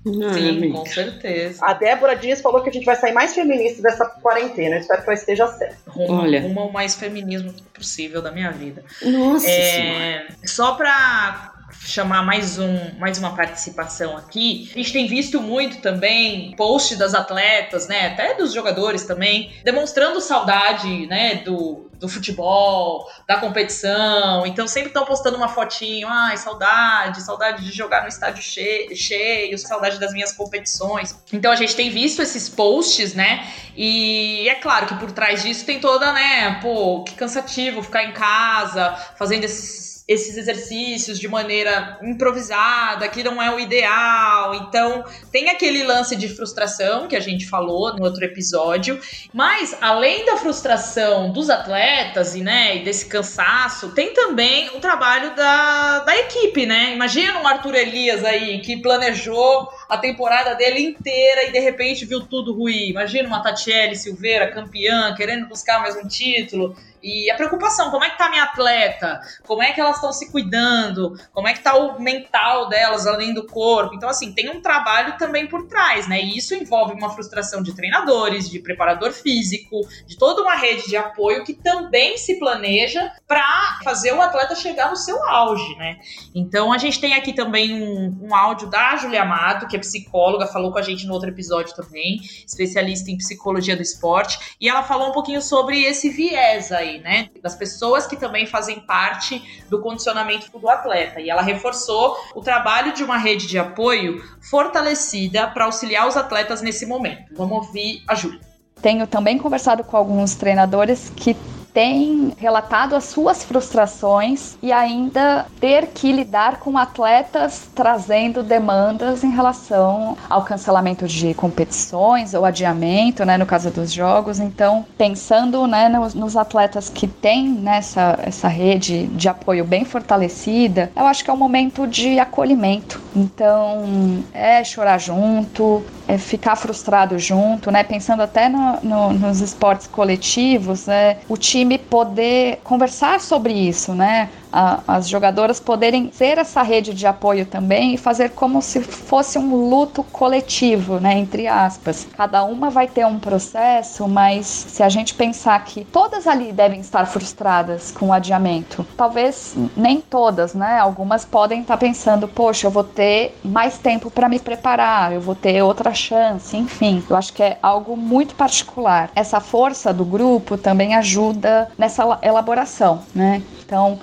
Sim, com certeza. A Débora Dias falou que a gente vai sair mais feminista dessa quarentena. Eu espero que ela esteja certa. Rumo, Olha. rumo ao mais feminismo possível da minha vida. Nossa é, Só pra chamar mais, um, mais uma participação aqui. A gente tem visto muito também posts das atletas, né, até dos jogadores também, demonstrando saudade, né, do, do futebol, da competição. Então sempre estão postando uma fotinho, ai, saudade, saudade de jogar no estádio cheio, cheio, saudade das minhas competições. Então a gente tem visto esses posts, né? E é claro que por trás disso tem toda, né, pô, que cansativo ficar em casa, fazendo esses esses exercícios de maneira improvisada, que não é o ideal. Então, tem aquele lance de frustração que a gente falou no outro episódio, mas além da frustração dos atletas e, né, desse cansaço, tem também o trabalho da, da equipe, né? Imagina um Arthur Elias aí que planejou a temporada dele inteira e de repente viu tudo ruim. Imagina uma Tatiele Silveira campeã, querendo buscar mais um título E a preocupação, como é que tá a minha atleta? Como é que elas estão se cuidando? Como é que tá o mental delas além do corpo? Então, assim, tem um trabalho também por trás, né? E isso envolve uma frustração de treinadores, de preparador físico, de toda uma rede de apoio que também se planeja para fazer o atleta chegar no seu auge, né? Então, a gente tem aqui também um, um áudio da Julia Amato, que é psicóloga, falou com a gente no outro episódio também, especialista em psicologia do esporte, e ela falou um pouquinho sobre esse viés aí, né? Das pessoas que também fazem parte do condicionamento do atleta. E ela reforçou o trabalho de uma rede de apoio fortalecida para auxiliar os atletas nesse momento. Vamos ouvir a Júlia. Tenho também conversado com alguns treinadores que tem relatado as suas frustrações e ainda ter que lidar com atletas trazendo demandas em relação ao cancelamento de competições ou adiamento, né, no caso dos jogos. Então, pensando né, nos, nos atletas que têm nessa né, essa rede de apoio bem fortalecida, eu acho que é um momento de acolhimento. Então, é chorar junto, é ficar frustrado junto, né? Pensando até no, no, nos esportes coletivos, né? O time poder conversar sobre isso, né? A, as jogadoras poderem ser essa rede de apoio também e fazer como se fosse um luto coletivo, né, entre aspas. Cada uma vai ter um processo, mas se a gente pensar que todas ali devem estar frustradas com o adiamento, talvez nem todas, né? Algumas podem estar pensando, poxa, eu vou ter mais tempo para me preparar, eu vou ter outra chance, enfim. Eu acho que é algo muito particular. Essa força do grupo também ajuda nessa elaboração, né? Então,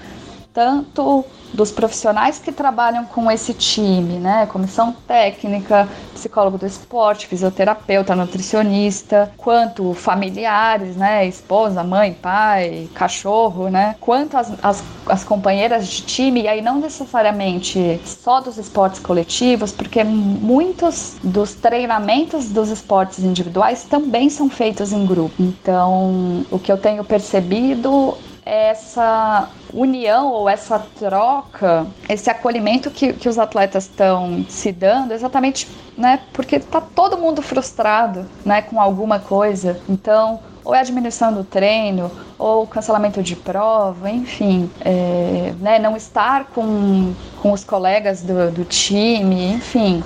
tanto dos profissionais que trabalham com esse time, né? Comissão técnica, psicólogo do esporte, fisioterapeuta, nutricionista, quanto familiares, né? Esposa, mãe, pai, cachorro, né? Quanto as, as, as companheiras de time, e aí não necessariamente só dos esportes coletivos, porque muitos dos treinamentos dos esportes individuais também são feitos em grupo. Então, o que eu tenho percebido essa união ou essa troca, esse acolhimento que, que os atletas estão se dando, exatamente né, porque está todo mundo frustrado né, com alguma coisa. Então, ou é a diminuição do treino, ou cancelamento de prova, enfim, é, né, não estar com, com os colegas do, do time, enfim.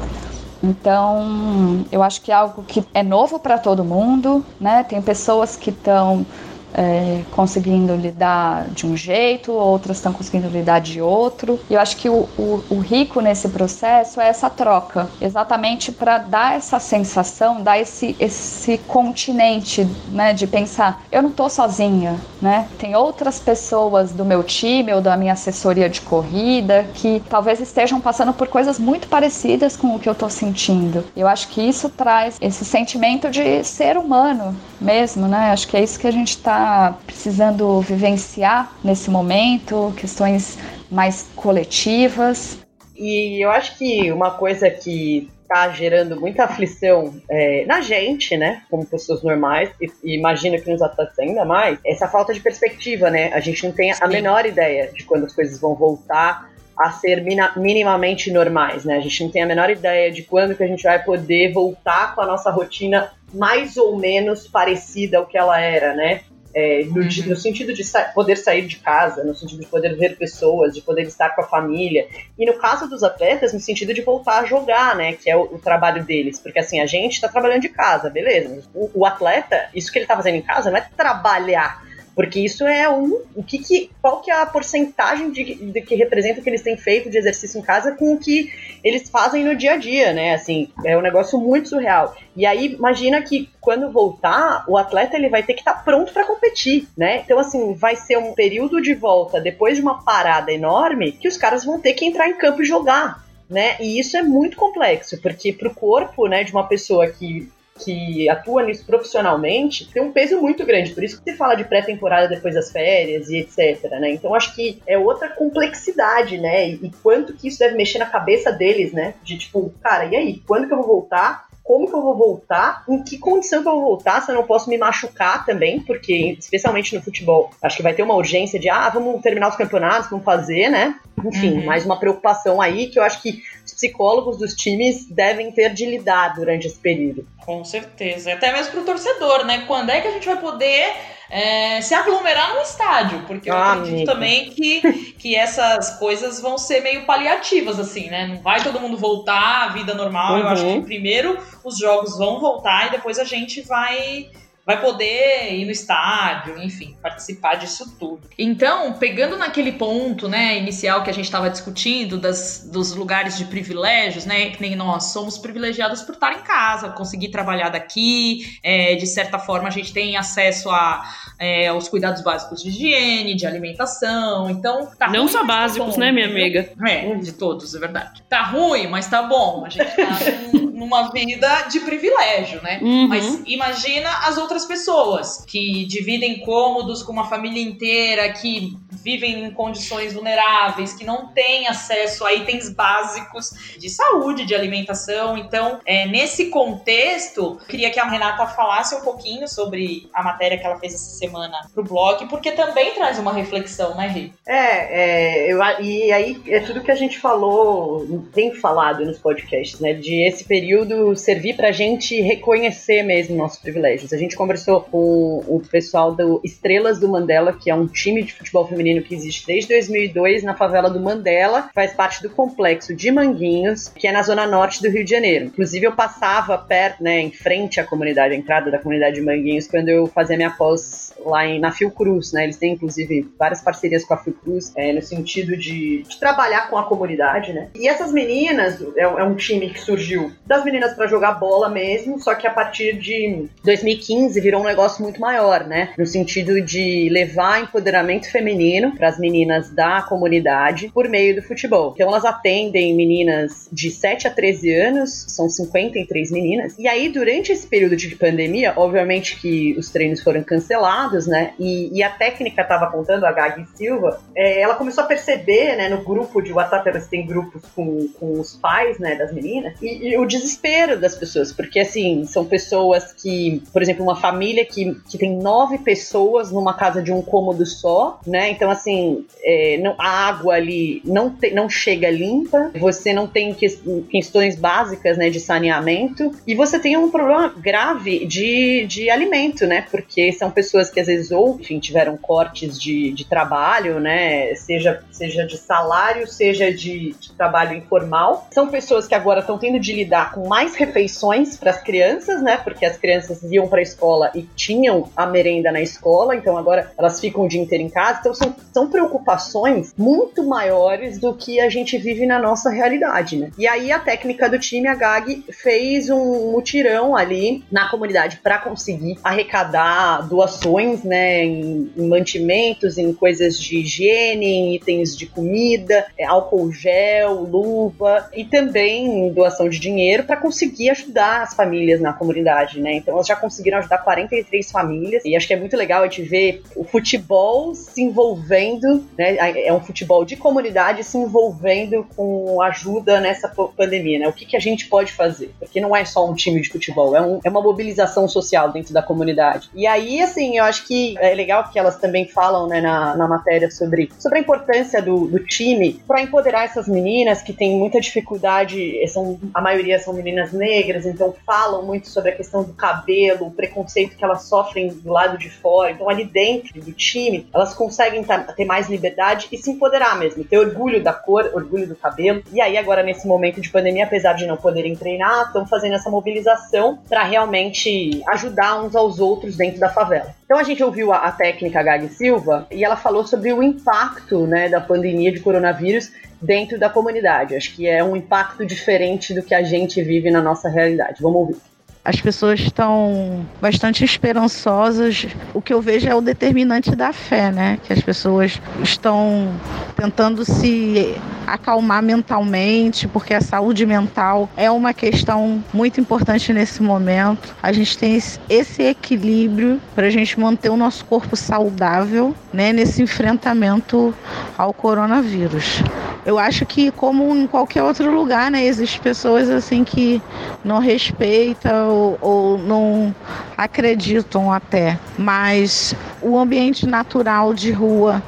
Então, eu acho que é algo que é novo para todo mundo, né? Tem pessoas que estão é, conseguindo lidar de um jeito, outras estão conseguindo lidar de outro. E eu acho que o, o, o rico nesse processo é essa troca, exatamente para dar essa sensação, dar esse, esse continente, né, de pensar, eu não estou sozinha, né? Tem outras pessoas do meu time ou da minha assessoria de corrida que talvez estejam passando por coisas muito parecidas com o que eu estou sentindo. Eu acho que isso traz esse sentimento de ser humano mesmo, né? Acho que é isso que a gente está precisando vivenciar nesse momento, questões mais coletivas. E eu acho que uma coisa que está gerando muita aflição é, na gente, né, como pessoas normais, e, e imagino que nos atletas ainda mais, essa falta de perspectiva, né? A gente não tem a menor ideia de quando as coisas vão voltar a ser minimamente normais, né? A gente não tem a menor ideia de quando que a gente vai poder voltar com a nossa rotina mais ou menos parecida ao que ela era, né? É, no, uhum. no, sentido de sa poder sair de casa, no sentido de poder ver pessoas, de poder estar com a família. E no caso dos atletas, no sentido de voltar a jogar, né? Que é o, o trabalho deles. Porque assim, a gente está trabalhando de casa, beleza. O, o atleta, isso que ele está fazendo em casa não é trabalhar porque isso é um. O que, que qual que é a porcentagem de, de, que representa o que eles têm feito de exercício em casa com o que eles fazem no dia a dia, né? Assim, é um negócio muito surreal. E aí, imagina que quando voltar, o atleta ele vai ter que estar tá pronto para competir, né? Então, assim, vai ser um período de volta depois de uma parada enorme que os caras vão ter que entrar em campo e jogar. Né? E isso é muito complexo, porque para o corpo né, de uma pessoa que que atua nisso profissionalmente tem um peso muito grande. Por isso que você fala de pré-temporada depois das férias e etc, né? Então acho que é outra complexidade, né? E, e quanto que isso deve mexer na cabeça deles, né? De tipo, cara, e aí? Quando que eu vou voltar? Como que eu vou voltar, em que condição que eu vou voltar, se eu não posso me machucar também, porque, especialmente no futebol, acho que vai ter uma urgência de, ah, vamos terminar os campeonatos, vamos fazer, né? Enfim, uhum. mais uma preocupação aí que eu acho que os psicólogos dos times devem ter de lidar durante esse período. Com certeza. Até mesmo pro torcedor, né? Quando é que a gente vai poder é, se aglomerar no estádio, porque eu Ah, acredito amiga. também que, que essas coisas vão ser meio paliativas, assim, né? Não vai todo mundo voltar à vida normal. Eu acho Uhum. que primeiro os jogos vão voltar e depois a gente vai vai poder ir no estádio, enfim, participar disso tudo. Então, pegando naquele ponto, né, inicial que a gente estava discutindo das, dos lugares de privilégios, né, que nem nós somos privilegiados por estar em casa, conseguir trabalhar daqui, é, de certa forma a gente tem acesso a, é, aos cuidados básicos de higiene, de alimentação, então tá Não ruim, só tá básicos, bom, né, minha amiga? É, de todos, é verdade. Tá ruim, mas tá bom. A gente tá num- numa vida de privilégio, né? Uhum. Mas imagina as outras pessoas que dividem cômodos com uma família inteira, que vivem em condições vulneráveis, que não têm acesso a itens básicos de saúde, de alimentação. Então, é, nesse contexto, eu queria que a Renata falasse um pouquinho sobre a matéria que ela fez essa semana pro blog, porque também traz uma reflexão, né, Rê? É, é, eu, e aí é tudo que a gente falou, tem falado nos podcasts, né? De esse período servir pra gente reconhecer mesmo nossos privilégios. A gente conversou com o pessoal do Estrelas do Mandela, que é um time de futebol feminino que existe desde 2002 na favela do Mandela, faz parte do complexo de Manguinhos, que é na zona norte do Rio de Janeiro. Inclusive, eu passava perto, né, em frente à comunidade, à entrada da comunidade de Manguinhos, quando eu fazia minha pós lá em, na Fiocruz, né? Eles têm, inclusive, várias parcerias com a Fiocruz, é, no sentido de, de trabalhar com a comunidade, né? E essas meninas, é, é um time que surgiu das meninas para jogar bola mesmo, só que a partir de 2015 virou um negócio muito maior, né? No sentido de levar empoderamento feminino para as meninas da comunidade por meio do futebol. Então elas atendem meninas de 7 a 13 anos, são 53 meninas. E aí, durante esse período de pandemia, obviamente que os treinos foram cancelados, né? E, e a técnica estava contando, a Gabi Silva, é, ela começou a perceber, né, no grupo de WhatsApp, elas têm grupos com, com os pais, né, das meninas, e, e o desespero das pessoas, porque assim, são pessoas que, por exemplo, uma família que, que tem nove pessoas numa casa de um cômodo só, né? Então, assim, é, não, a água ali não, te- não chega limpa, você não tem que- questões básicas, né, de saneamento, e você tem um problema grave de, de alimento, né? Porque são pessoas que às vezes ou, enfim, tiveram cortes de, de trabalho, né? Seja, seja de salário, seja de, de trabalho informal. São pessoas que agora estão tendo de lidar com mais refeições para as crianças, né? Porque as crianças iam para a escola e tinham a merenda na escola, então agora elas ficam o dia inteiro em casa. Então são, são preocupações muito maiores do que a gente vive na nossa realidade, né? E aí a técnica do time, a GAG, fez um mutirão ali na comunidade para conseguir arrecadar doações, né, em, em mantimentos, em coisas de higiene, em itens de comida, é, álcool gel, luva e também doação de dinheiro para conseguir ajudar as famílias na comunidade, né? Então elas já conseguiram ajudar 43 famílias e acho que é muito legal a gente ver o futebol se envolvendo, né? É um futebol de comunidade se envolvendo com ajuda nessa pandemia, né? O que, que a gente pode fazer? Porque não é só um time de futebol, é, um- é uma mobilização social dentro da comunidade. E aí, assim, eu acho que é legal que elas também falam, né, na, na matéria sobre, sobre a importância do, do time para empoderar essas meninas que têm muita dificuldade, são, a maioria são meninas negras, então falam muito sobre a questão do cabelo, o preconceito que elas sofrem do lado de fora. Então, ali dentro do time, elas conseguem ter mais liberdade e se empoderar mesmo, ter orgulho da cor, orgulho do cabelo. E aí, agora, nesse momento de pandemia, apesar de não poderem treinar, estão fazendo essa mobilização para realmente ajudar uns aos outros dentro da favela. Então a gente ouviu a, a técnica Gag Silva e ela falou sobre o impacto né, da pandemia de coronavírus dentro da comunidade. Acho que é um impacto diferente do que a gente vive na nossa realidade. Vamos ouvir. As pessoas estão bastante esperançosas. O que eu vejo é o determinante da fé, né? Que as pessoas estão tentando se acalmar mentalmente, porque a saúde mental é uma questão muito importante nesse momento. A gente tem esse- equilíbrio para a gente manter o nosso corpo saudável, né? Nesse enfrentamento ao coronavírus. Eu acho que, como em qualquer outro lugar, né, existem pessoas assim que não respeitam ou, ou não acreditam até. Mas o ambiente natural de rua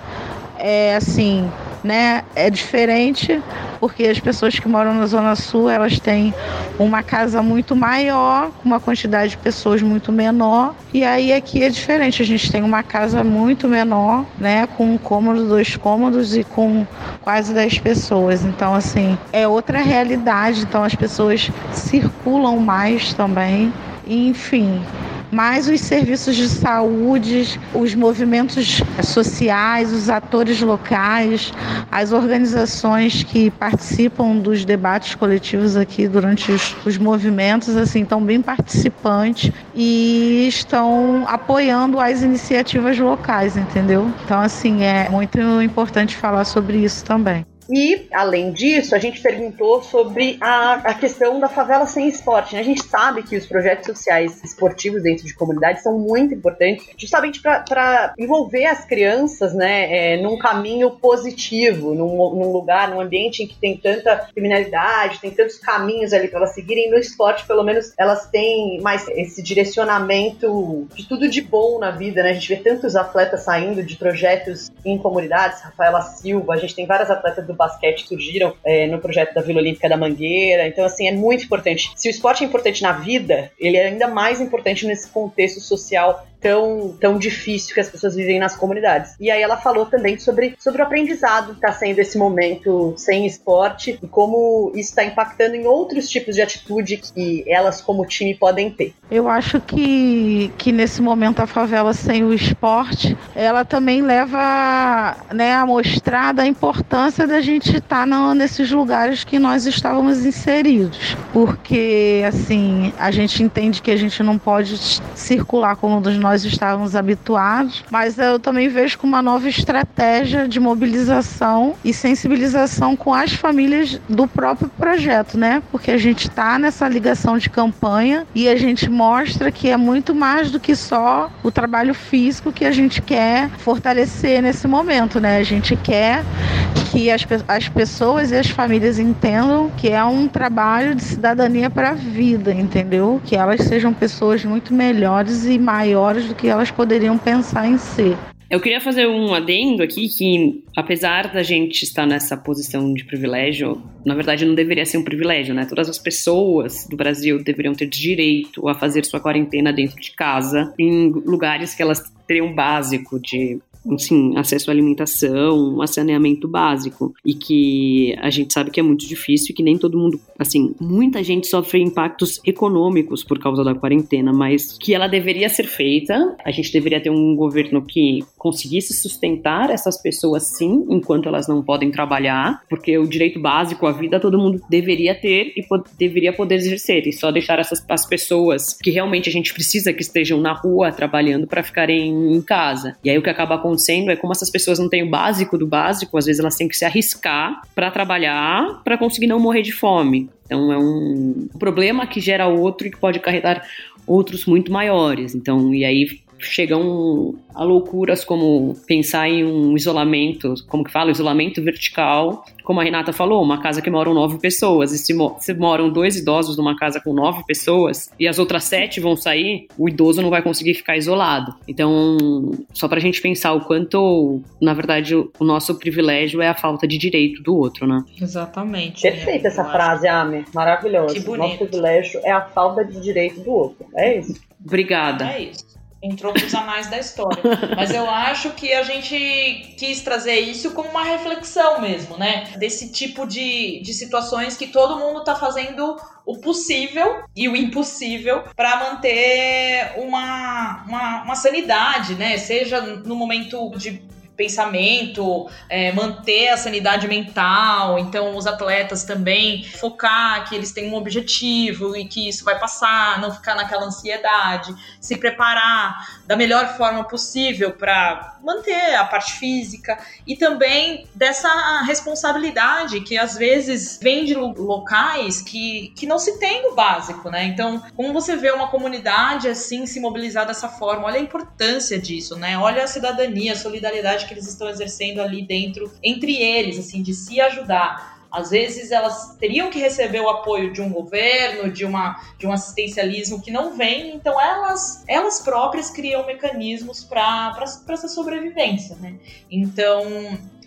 é assim, né? É diferente porque as pessoas que moram na Zona Sul, elas têm uma casa muito maior, uma quantidade de pessoas muito menor, e aí aqui é diferente, a gente tem uma casa muito menor, né, com um cômodo, dois cômodos e com quase 10 pessoas. Então, assim, é outra realidade, então as pessoas circulam mais também. Enfim, mas os serviços de saúde, os movimentos sociais, os atores locais, as organizações que participam dos debates coletivos aqui durante os, os movimentos, assim, estão bem participantes e estão apoiando as iniciativas locais, entendeu? Então, assim, é muito importante falar sobre isso também. E, além disso, a gente perguntou sobre a, a questão da favela sem esporte. Né? A gente sabe que os projetos sociais esportivos dentro de comunidades são muito importantes, justamente para envolver as crianças né, é, num caminho positivo, num, num, lugar, num ambiente em que tem tanta criminalidade, tem tantos caminhos ali para elas seguirem. No esporte, pelo menos, elas têm mais esse direcionamento de tudo de bom na vida. Né? A gente vê tantos atletas saindo de projetos em comunidades, Rafaela Silva, a gente tem várias atletas do basquete que surgiram é, no projeto da Vila Olímpica da Mangueira. Então, assim, é muito importante. Se o esporte é importante na vida, ele é ainda mais importante nesse contexto social tão, tão difícil que as pessoas vivem nas comunidades. E aí ela falou também sobre, sobre o aprendizado que está sendo esse momento sem esporte e como isso está impactando em outros tipos de atitude que elas, como time, podem ter. Eu acho que, que nesse momento a favela sem o esporte, ela também leva né, a mostrar da importância da gente estar tá nesses lugares que nós estávamos inseridos. Porque, assim, a gente entende que a gente não pode circular como nós nós estávamos habituados, mas eu também vejo como uma nova estratégia de mobilização e sensibilização com as famílias do próprio projeto, né? Porque a gente está nessa ligação de campanha e a gente mostra que é muito mais do que só o trabalho físico que a gente quer fortalecer nesse momento, né? A gente quer que as, as pessoas e as famílias entendam que é um trabalho de cidadania para a vida, entendeu? Que elas sejam pessoas muito melhores e maiores do que elas poderiam pensar em ser. Eu queria fazer um adendo aqui que, apesar da gente estar nessa posição de privilégio, na verdade não deveria ser um privilégio, né? Todas as pessoas do Brasil deveriam ter direito a fazer sua quarentena dentro de casa, em lugares que elas teriam básico de assim, acesso à alimentação, a saneamento básico. E que a gente sabe que é muito difícil e que nem todo mundo, assim, muita gente sofre impactos econômicos por causa da quarentena, mas que ela deveria ser feita. A gente deveria ter um governo que conseguisse sustentar essas pessoas sim, enquanto elas não podem trabalhar, porque o direito básico à vida todo mundo deveria ter e pod deveria poder exercer, e só deixar essas as pessoas que realmente a gente precisa que estejam na rua trabalhando para ficarem em casa. E aí o que acaba acontecendo acontecendo é como essas pessoas não têm o básico do básico, às vezes elas têm que se arriscar para trabalhar para conseguir não morrer de fome. Então é um problema que gera outro e que pode acarretar outros muito maiores. Então, e aí chegam a loucuras como pensar em um isolamento, como que fala, isolamento vertical, como a Renata falou, uma casa que moram nove pessoas, e se, mo se moram dois idosos numa casa com nove pessoas e as outras sete vão sair, o idoso não vai conseguir ficar isolado. Então, só pra gente pensar o quanto, na verdade, o nosso privilégio é a falta de direito do outro, né? Exatamente. Perfeita essa frase, Ame. Maravilhosa. Que bonito. Nosso privilégio é a falta de direito do outro. É isso. Obrigada. É isso entrou para os anais da história. Mas eu acho que a gente quis trazer isso como uma reflexão mesmo, né? Desse tipo de, de situações que todo mundo está fazendo o possível e o impossível para manter uma, uma, uma sanidade, né? Seja no momento de pensamento, é, manter a sanidade mental. Então, os atletas também focar que eles têm um objetivo e que isso vai passar, não ficar naquela ansiedade, se preparar da melhor forma possível para manter a parte física e também dessa responsabilidade que às vezes vem de locais que, que não se tem o básico, né? Então, como você vê uma comunidade assim se mobilizar dessa forma, olha a importância disso, né? Olha a cidadania, a solidariedade que eles estão exercendo ali dentro, entre eles, assim, de se ajudar. Às vezes elas teriam que receber o apoio de um governo, de, uma, de um assistencialismo que não vem, então elas, elas próprias criam mecanismos para essa sobrevivência, né? Então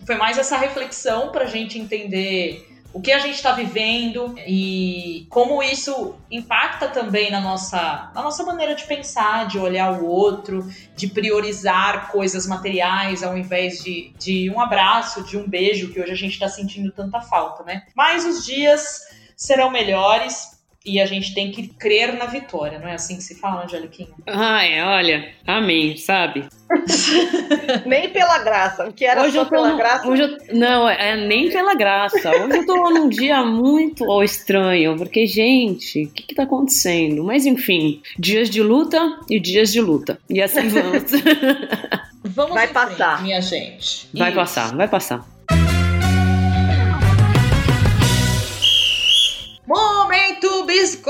foi mais essa reflexão para a gente entender o que a gente está vivendo e como isso impacta também na nossa, na nossa maneira de pensar, de olhar o outro, de priorizar coisas materiais ao invés de, de um abraço, de um beijo, que hoje a gente está sentindo tanta falta, né? Mas os dias serão melhores e a gente tem que crer na vitória, não é assim que se fala, Angeliquinha? Ai, olha, amém, sabe? nem pela graça, o que era hoje só eu tô, pela graça. Hoje eu, não, é nem pela graça. Hoje eu tô num dia muito estranho, porque, gente, o que que tá acontecendo? Mas enfim, dias de luta e dias de luta. E assim vamos. vamos vai passar, frente, minha gente. Vai Isso. passar, vai passar.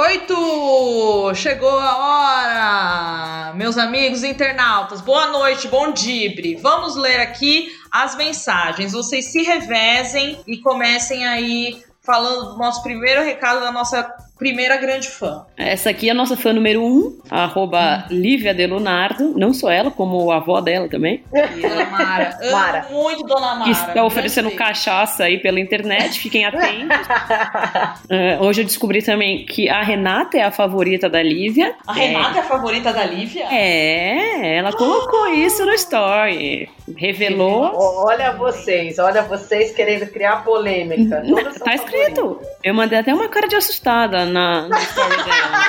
8! Chegou a hora, meus amigos internautas. Boa noite, bom dibre. Vamos ler aqui as mensagens. Vocês se revezem e comecem aí falando do nosso primeiro recado da nossa primeira grande fã. Essa aqui é a nossa fã número um, arroba Lívia de Leonardo. Não só ela, como a avó dela também. Dona Mara. Amo Mara. muito Dona Mara. Que está oferecendo cachaça aí pela internet, fiquem atentos. É, hoje eu descobri também que a Renata é a favorita da Lívia. A Renata é a favorita da Lívia? É, ela colocou isso no story. Revelou. Olha vocês, olha vocês querendo criar polêmica. Todas são Tá escrito. Eu mandei até uma cara de assustada na, na dela.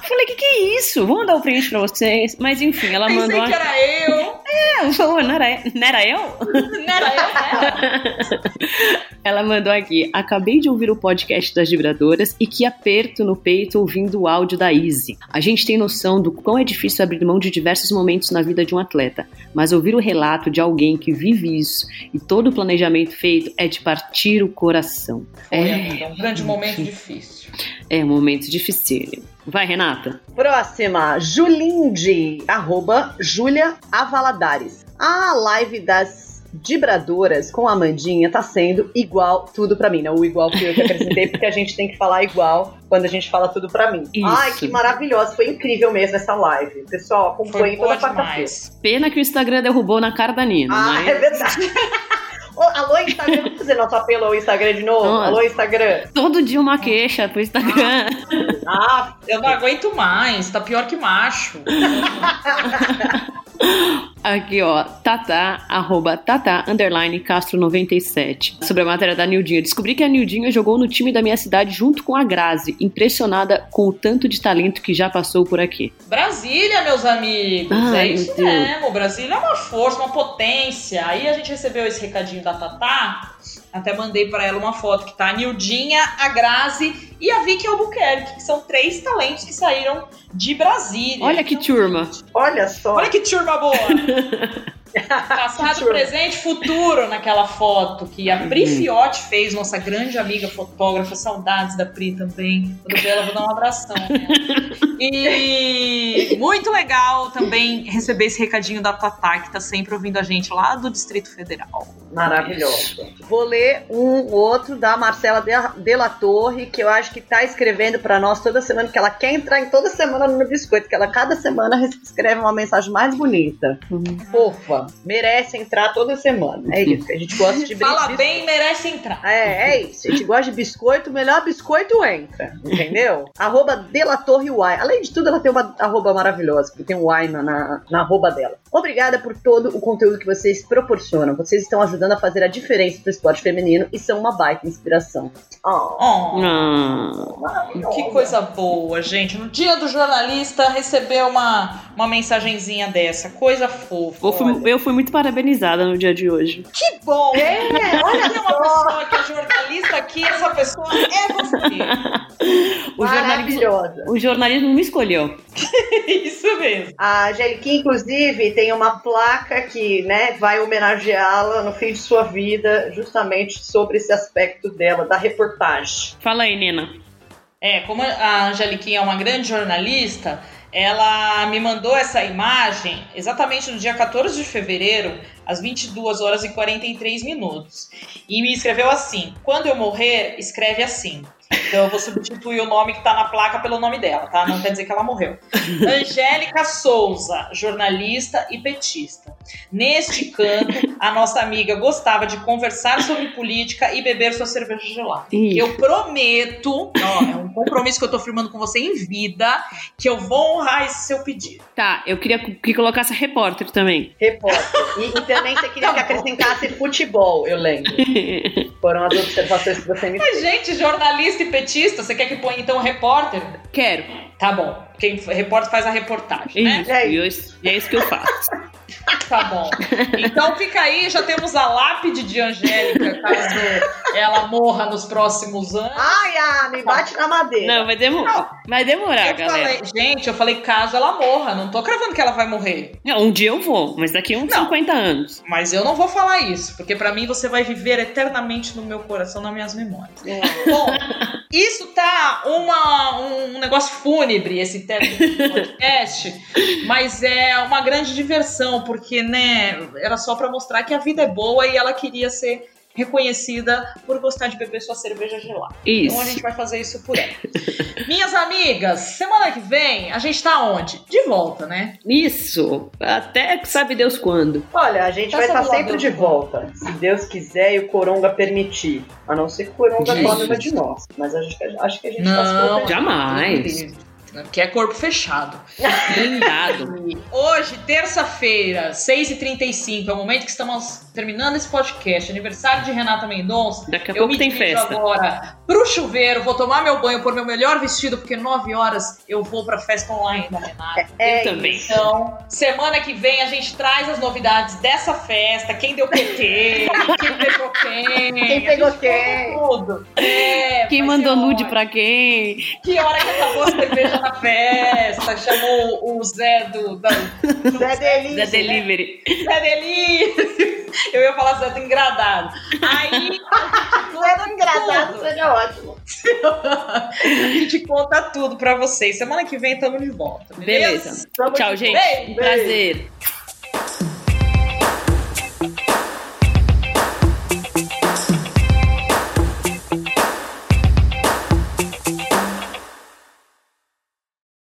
Falei, que que é isso? Vou mandar o print pra vocês. Mas enfim, ela Pensei mandou. que era eu. É, falou, não era, não era eu? Não era eu? Ela mandou aqui: acabei de ouvir o podcast das vibradoras e que aperto no peito ouvindo o áudio da Izzy. A gente tem noção do quão é difícil abrir mão de diversos momentos na vida de um atleta, mas ouvir o relato de alguém que vive isso e todo o planejamento feito é de partir o coração. É, um grande momento difícil. É um momento difícil. Vai, Renata. Próxima, Julinde, arroba Júlia Avaladares. A live das vibradoras com a Amandinha tá sendo igual tudo pra mim, não o igual que eu que acrescentei, porque a gente tem que falar igual quando a gente fala tudo pra mim. Isso. Ai, que maravilhosa, foi incrível mesmo essa live. Pessoal, Foi acompanhe toda quarta-feira. Pena que o Instagram derrubou na cara da Nina. Ah, mas- é verdade. Alô, Instagram, vamos fazer nosso apelo ao Instagram de novo? Nossa. Alô, Instagram. Todo dia uma queixa pro Instagram. Ah, Eu não aguento mais, tá pior que macho. Aqui, ó, Tata, arroba Tata, underline Castro 97. Sobre a matéria da Nildinha. Descobri que a Nildinha jogou no time da minha cidade junto com a Grazi, impressionada com o tanto de talento que já passou por aqui. Brasília, meus amigos. Ai, é isso mesmo. Brasília é uma força, uma potência. Aí a gente recebeu esse recadinho da Tatá. Até mandei pra ela uma foto que tá a Nildinha, a Grazi e a Vicky Albuquerque, que são três talentos que saíram de Brasília. Olha que turma. olha só. Olha que turma boa! Passado, presente, futuro naquela foto que a Pri Uhum. Fiotti fez, nossa grande amiga fotógrafa. Saudades da Pri também. Quando ver ela, vou dar um abração. Né? E muito legal também receber esse recadinho da Tatá, que tá sempre ouvindo a gente lá do Distrito Federal. Maravilhoso. Vou ler um outro da Marcela de, La Torre, que eu acho que tá escrevendo pra nós toda semana, que ela quer entrar em toda semana no meu biscoito, que ela cada semana escreve uma mensagem mais bonita. Fofa. Merece entrar toda semana. É isso, que a gente gosta de Fala bis- bem, merece entrar. É, é isso. A gente gosta de biscoito, o melhor biscoito entra. Entendeu? arroba Delatorre. Além de tudo, ela tem uma arroba maravilhosa, porque tem um Y na, na, na arroba dela. Obrigada por todo o conteúdo que vocês proporcionam. Vocês estão ajudando a fazer a diferença pro esporte feminino e são uma baita inspiração. Oh, Oh, Ah, que coisa boa, gente. No dia do jornalista, recebeu uma, uma mensagenzinha dessa. Coisa fofa. fui, eu fui muito parabenizada no dia de hoje. Que bom! É, olha Tem uma pessoa que é jornalista aqui, essa pessoa é você. O Maravilhosa. o jornalismo me escolheu. Isso mesmo. A Angeliquinha, inclusive, tem uma placa que né, vai homenageá-la no fim de sua vida, justamente sobre esse aspecto dela, da reportagem. Fala aí, Nina. É, como a Angeliquinha é uma grande jornalista, ela me mandou essa imagem exatamente no dia 14 de fevereiro. às 22 horas e 43 minutos. E me escreveu assim: quando eu morrer, escreve assim. Então eu vou substituir o nome que tá na placa pelo nome dela, tá? Não quer dizer que ela morreu. Angélica Souza, jornalista e petista. Neste canto, a nossa amiga gostava de conversar sobre política e beber sua cerveja gelada. Ih. Eu prometo, ó, é um compromisso que eu tô firmando com você em vida, que eu vou honrar esse seu pedido. Tá, eu queria que colocasse repórter também. Repórter. E, e também você queria que acrescentasse futebol, eu lembro. Foram as observações que você me Mas, gente, jornalista e petista, você quer que ponha então repórter? Quero. Tá bom. Quem repórter faz a reportagem, né? Isso, e e é isso que eu faço. Tá bom. Então fica aí, já temos a lápide de Angélica, caso ela morra nos próximos anos. Ai, ah, me bate na madeira. Não, vai, demo vai demorar, Eu galera. falei, gente, eu falei caso ela morra, não tô cravando que ela vai morrer. Não, um dia eu vou, mas daqui a uns 50 anos. Mas eu não vou falar isso, porque pra mim você vai viver eternamente no meu coração, nas minhas memórias. Bom, isso tá uma, um negócio fúnebre, esse término do podcast, mas é uma grande diversão, porque, né, era só pra mostrar que a vida é boa e ela queria ser reconhecida por gostar de beber sua cerveja gelada. Isso. Então a gente vai fazer isso por ela. Minhas amigas, semana que vem a gente tá onde? De volta, né? Isso. Até que sabe Deus quando. Olha, a gente Tá vai estar celular sempre de volta, se Deus quiser e o Coronga permitir. A não ser que o Coronga tome uma de nós. Mas a gente, acho que a gente tá Não. Jamais. Que é corpo fechado. Blindado. Hoje, terça-feira, 6h35, é o momento que estamos terminando esse podcast. Aniversário de Renata Mendonça. Daqui a eu pouco me tem festa. agora pro chuveiro, vou tomar meu banho, pôr meu melhor vestido, porque 9 horas eu vou pra festa online da Renata. É Eu também. Então, semana que vem a gente traz as novidades dessa festa, quem deu PT, quem pegou quem, Quem pegou quem. Tudo. É, Quem mandou nude pra quem? Que hora que acabou a cerveja na festa? Chamou o Zé do. Da, Zé Delícia. Da delivery. Zé Delírio! Eu ia falar Zé do Engradado. Aí. Zé do Engradado seria ótimo. A gente conta tudo pra vocês. Semana que vem tamo de volta. Beleza? Beleza. Tchau, gente. Beijo. Prazer.